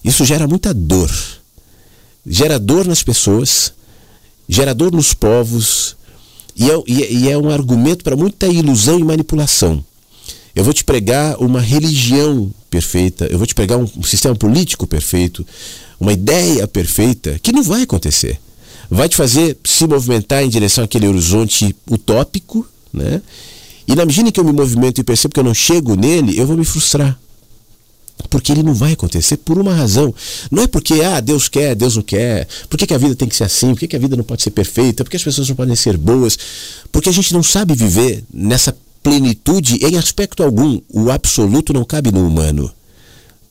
[SPEAKER 2] isso gera muita dor. Gera dor nas pessoas, gera dor nos povos, e é, e é um argumento para muita ilusão e manipulação. Eu vou te pregar uma religião perfeita, eu vou te pregar um, um sistema político perfeito, uma ideia perfeita, que não vai acontecer. Vai te fazer se movimentar em direção àquele horizonte utópico, né? E na medida que eu me movimento e percebo que eu não chego nele, eu vou me frustrar. Porque ele não vai acontecer por uma razão. Não é porque, ah, Deus quer, Deus não quer. Por que, que a vida tem que ser assim? Por que, que a vida não pode ser perfeita? Por que as pessoas não podem ser boas? Porque a gente não sabe viver nessa plenitude em aspecto algum. O absoluto não cabe no humano.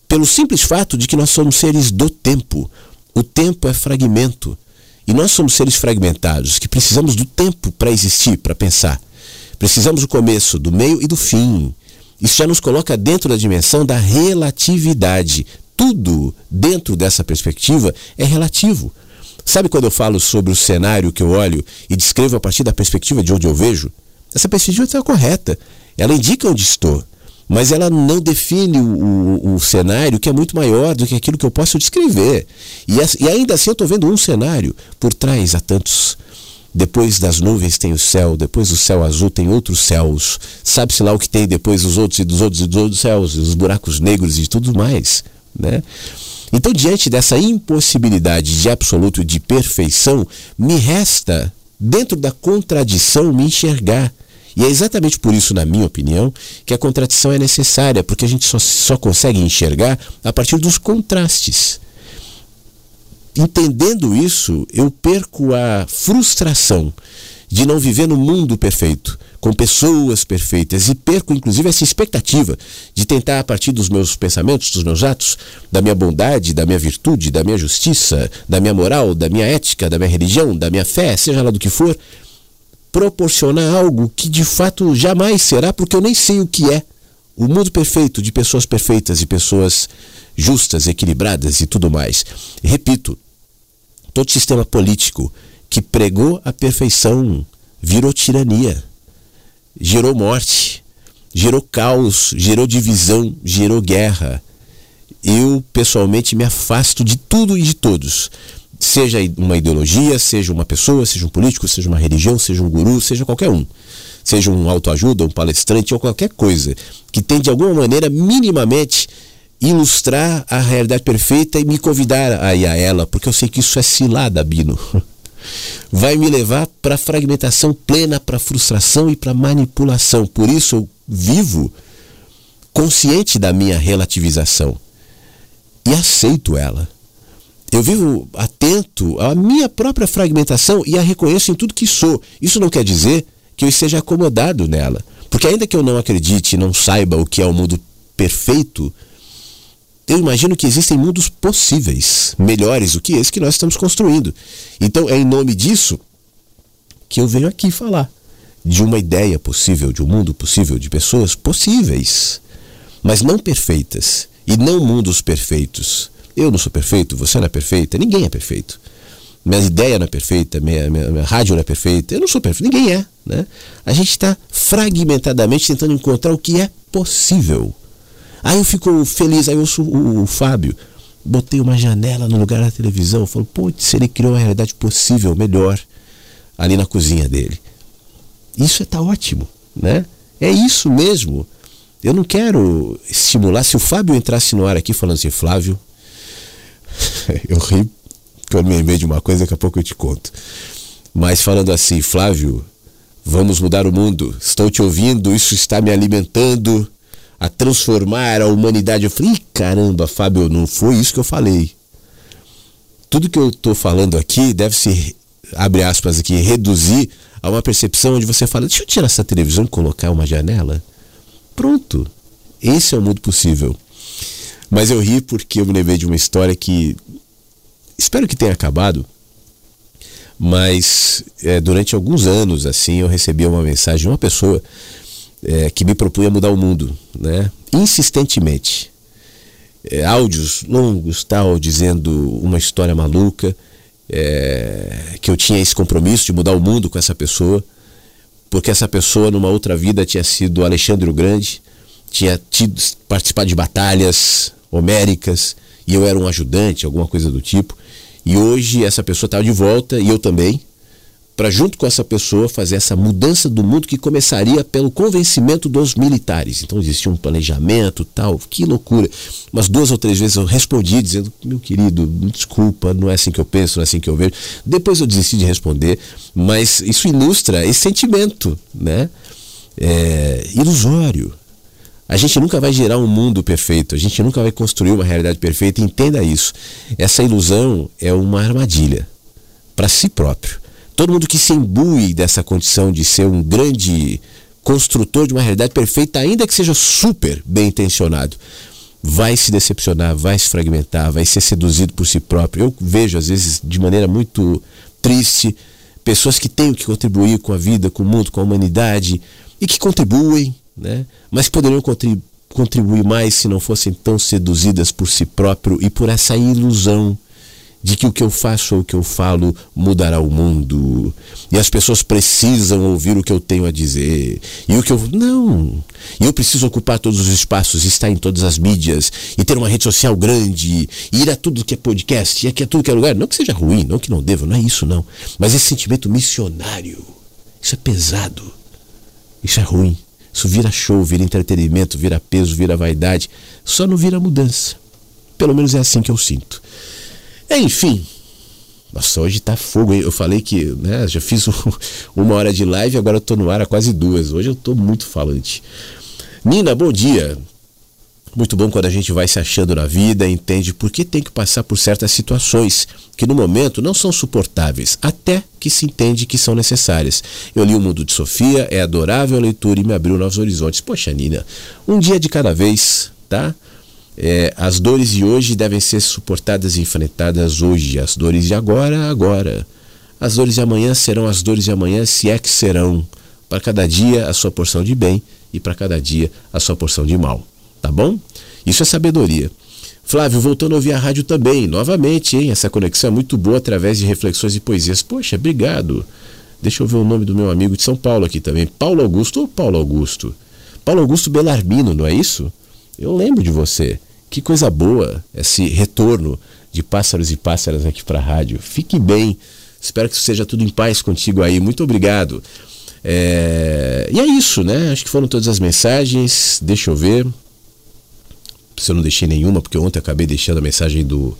[SPEAKER 2] Pelo simples fato de que nós somos seres do tempo. O tempo é fragmento. E nós somos seres fragmentados, que precisamos do tempo para existir, para pensar. Precisamos do começo, do meio e do fim. Isso já nos coloca dentro da dimensão da relatividade. Tudo dentro dessa perspectiva é relativo. Sabe quando eu falo sobre o cenário que eu olho e descrevo a partir da perspectiva de onde eu vejo? Essa perspectiva está correta. Ela indica onde estou. Mas ela não define o, o, o, cenário que é muito maior do que aquilo que eu posso descrever. E, e ainda assim eu estou vendo um cenário. Por trás há tantos depois das nuvens tem o céu, depois do céu azul tem outros céus. Sabe-se lá o que tem depois dos outros e dos outros e dos outros céus, os buracos negros e tudo mais, né? Então, diante dessa impossibilidade de absoluto de perfeição, me resta, dentro da contradição, me enxergar. E é exatamente por isso, na minha opinião, que a contradição é necessária, porque a gente só, só consegue enxergar a partir dos contrastes entendendo isso, eu perco a frustração de não viver no mundo perfeito, com pessoas perfeitas, e perco inclusive essa expectativa de tentar, a partir dos meus pensamentos, dos meus atos, da minha bondade, da minha virtude, da minha justiça, da minha moral, da minha ética, da minha religião, da minha fé, seja lá do que for, proporcionar algo que de fato jamais será, porque eu nem sei o que é. O mundo perfeito de pessoas perfeitas e pessoas justas, equilibradas e tudo mais. Repito, todo sistema político que pregou a perfeição virou tirania, gerou morte, gerou caos, gerou divisão, gerou guerra. Eu, pessoalmente, me afasto de tudo e de todos. Seja uma ideologia, seja uma pessoa, seja um político, seja uma religião, seja um guru, seja qualquer um. Seja um autoajuda, um palestrante ou qualquer coisa que tem de alguma maneira minimamente ilustrar a realidade perfeita e me convidar a ir a ela, porque eu sei que isso é cilada, Bino. Vai me levar para fragmentação plena, para frustração e para manipulação. Por isso eu vivo consciente da minha relativização e aceito ela. Eu vivo atento à minha própria fragmentação e a reconheço em tudo que sou. Isso não quer dizer que eu esteja acomodado nela. Porque ainda que eu não acredite e não saiba o que é o mundo perfeito, eu imagino que existem mundos possíveis, melhores do que esse que nós estamos construindo. Então é em nome disso que eu venho aqui falar de uma ideia possível, de um mundo possível, de pessoas possíveis, mas não perfeitas e não mundos perfeitos. Eu não sou perfeito, você não é perfeita, ninguém é perfeito. Minha ideia não é perfeita, minha, minha, minha rádio não é perfeita, eu não sou perfeito, ninguém é. Né? A gente está fragmentadamente tentando encontrar o que é possível. Aí eu fico feliz, aí eu sou o, o Fábio. Botei uma janela no lugar da televisão. Falo, putz, ele criou uma realidade possível, melhor, ali na cozinha dele. Isso está ótimo, né? É isso mesmo. Eu não quero estimular. Se o Fábio entrasse no ar aqui falando assim, Flávio, eu ri que eu me lembrei de uma coisa, daqui a pouco eu te conto. Mas falando assim, Flávio, vamos mudar o mundo. Estou te ouvindo, isso está me alimentando a transformar a humanidade. Eu falei, caramba, Fábio, não foi isso que eu falei. Tudo que eu estou falando aqui deve se, abre aspas aqui, reduzir a uma percepção onde você fala, deixa eu tirar essa televisão e colocar uma janela. Pronto. Esse é o mundo possível. Mas eu ri porque eu me lembrei de uma história que espero que tenha acabado, mas é, durante alguns anos assim eu recebia uma mensagem de uma pessoa é, que me propunha mudar o mundo, né? Insistentemente. É, áudios longos, tal, dizendo uma história maluca, é, que eu tinha esse compromisso de mudar o mundo com essa pessoa, porque essa pessoa numa outra vida tinha sido Alexandre o Grande, tinha tido, participado de batalhas homéricas, e eu era um ajudante, alguma coisa do tipo. E hoje essa pessoa está de volta, e eu também, para junto com essa pessoa fazer essa mudança do mundo que começaria pelo convencimento dos militares. Então existia um planejamento, tal, que loucura. Umas duas ou três vezes eu respondi dizendo: "Meu querido, desculpa, não é assim que eu penso, não é assim que eu vejo". Depois eu desisti de responder, mas isso ilustra esse sentimento, né? É, ilusório. A gente nunca vai gerar um mundo perfeito, a gente nunca vai construir uma realidade perfeita, entenda isso. Essa ilusão é uma armadilha para si próprio. Todo mundo que se imbui dessa condição de ser um grande construtor de uma realidade perfeita, ainda que seja super bem intencionado, vai se decepcionar, vai se fragmentar, vai ser seduzido por si próprio. Eu vejo, às vezes, de maneira muito triste, pessoas que têm que contribuir com a vida, com o mundo, com a humanidade e que contribuem, né? mas poderiam contribuir mais se não fossem tão seduzidas por si próprio e por essa ilusão de que o que eu faço ou o que eu falo mudará o mundo. E as pessoas precisam ouvir o que eu tenho a dizer. E o que eu. Não! E eu preciso ocupar todos os espaços, estar em todas as mídias, e ter uma rede social grande, e ir a tudo que é podcast, e aqui a tudo que é lugar. Não que seja ruim, não que não deva, não é isso não. Mas esse sentimento missionário, isso é pesado. Isso é ruim. Isso vira show, vira entretenimento, vira peso, vira vaidade. Só não vira mudança. Pelo menos é assim que eu sinto. Enfim. Nossa, hoje tá fogo. Eu falei que né, já fiz um, uma hora de live, agora eu tô no ar há quase duas. Hoje eu tô muito falante. Nina, bom dia. Muito bom quando a gente vai se achando na vida, entende por que tem que passar por certas situações que no momento não são suportáveis, até que se entende que são necessárias. Eu li O Mundo de Sofia, é adorável a leitura e me abriu novos horizontes. Poxa, Nina, um dia de cada vez, tá? É, as dores de hoje devem ser suportadas e enfrentadas hoje. As dores de agora, agora. As dores de amanhã serão as dores de amanhã, se é que serão. Para cada dia a sua porção de bem e para cada dia a sua porção de mal. Tá bom? Isso é sabedoria. Flávio, voltando a ouvir a rádio também, novamente, hein? Essa conexão é muito boa através de reflexões e poesias. Poxa, obrigado. Deixa eu ver o nome do meu amigo de São Paulo aqui também. Paulo Augusto ou Paulo Augusto? Paulo Augusto Belarmino, não é isso? Eu lembro de você. Que coisa boa esse retorno de pássaros e pássaras aqui para a rádio. Fique bem. Espero que seja tudo em paz contigo aí. Muito obrigado. É... E é isso, né? Acho que foram todas as mensagens. Deixa eu ver. Se eu não deixei nenhuma, porque ontem acabei deixando a mensagem do,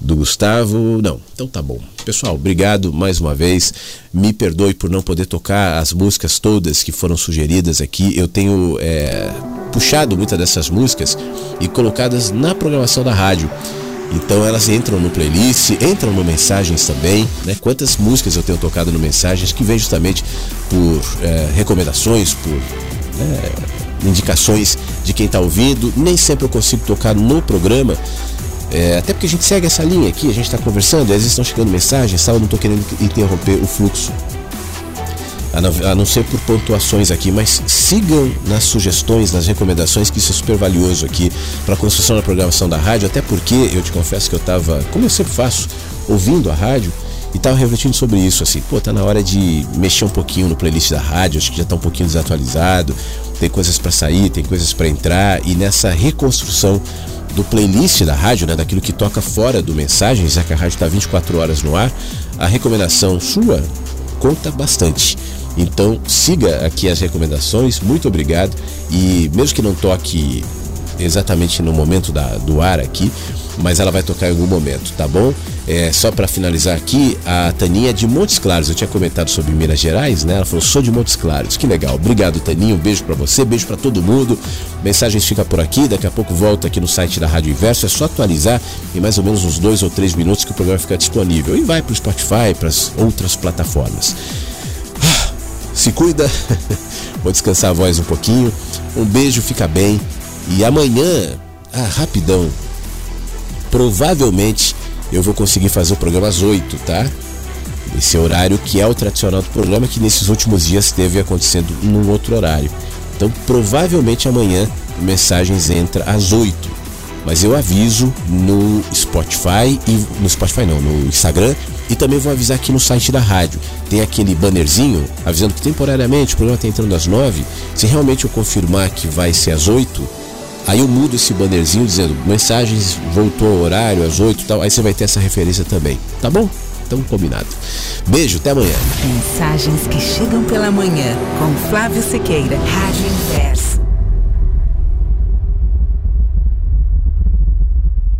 [SPEAKER 2] do Gustavo. Não, então tá bom. Pessoal, obrigado mais uma vez. Me perdoe por não poder tocar as músicas todas que foram sugeridas aqui. Eu tenho é, puxado muitas dessas músicas e colocadas na programação da rádio. Então elas entram no playlist, entram no mensagens também. Né? Quantas músicas eu tenho tocado no mensagens que vem justamente por é, recomendações, por é, indicações de quem está ouvindo. Nem sempre eu consigo tocar no programa é, até porque a gente segue essa linha aqui, a gente está conversando, às vezes estão chegando mensagens, tal, eu não estou querendo interromper o fluxo. A não, a não, ser por pontuações aqui, mas sigam nas sugestões, nas recomendações, que isso é super valioso aqui para a construção da programação da rádio, até porque eu te confesso que eu estava, como eu sempre faço, ouvindo a rádio e estava refletindo sobre isso, assim, pô, tá na hora de mexer um pouquinho no playlist da rádio, acho que já está um pouquinho desatualizado, tem coisas para sair, tem coisas para entrar, e nessa reconstrução do playlist da rádio, né, daquilo que toca fora do mensagem, já que a rádio está 24 horas no ar, a recomendação sua conta bastante. Então siga aqui as recomendações, muito obrigado. E mesmo que não toque exatamente no momento da, do ar aqui, mas ela vai tocar em algum momento, tá bom? É, só para finalizar aqui, a Taninha é de Montes Claros, eu tinha comentado sobre Minas Gerais, né? Ela falou: "Sou de Montes Claros". Que legal. Obrigado, Taninha. Um beijo para você, beijo para todo mundo. Mensagens fica por aqui, daqui a pouco volta aqui no site da Rádio Inverso, é só atualizar em mais ou menos uns dois ou três minutos que o programa fica disponível e vai para o Spotify, para as outras plataformas. Ah, se cuida. Vou descansar a voz um pouquinho. Um beijo, fica bem. E amanhã, ah, rapidão, provavelmente eu vou conseguir fazer o programa às 8, tá? Esse horário que é o tradicional do programa, que nesses últimos dias esteve acontecendo num outro horário. Então, provavelmente amanhã mensagens entra às 8. Mas eu aviso no Spotify e no Spotify não, no Instagram e também vou avisar aqui no site da rádio. Tem aquele bannerzinho avisando que temporariamente o programa está entrando às 9. Se realmente eu confirmar que vai ser às 8, aí eu mudo esse bannerzinho dizendo mensagens voltou ao horário às 8 e tal. Aí você vai ter essa referência também. Tá bom? Então combinado. Beijo, até amanhã.
[SPEAKER 1] Mensagens que chegam pela manhã com Flávio Sequeira, Rádio Inverso.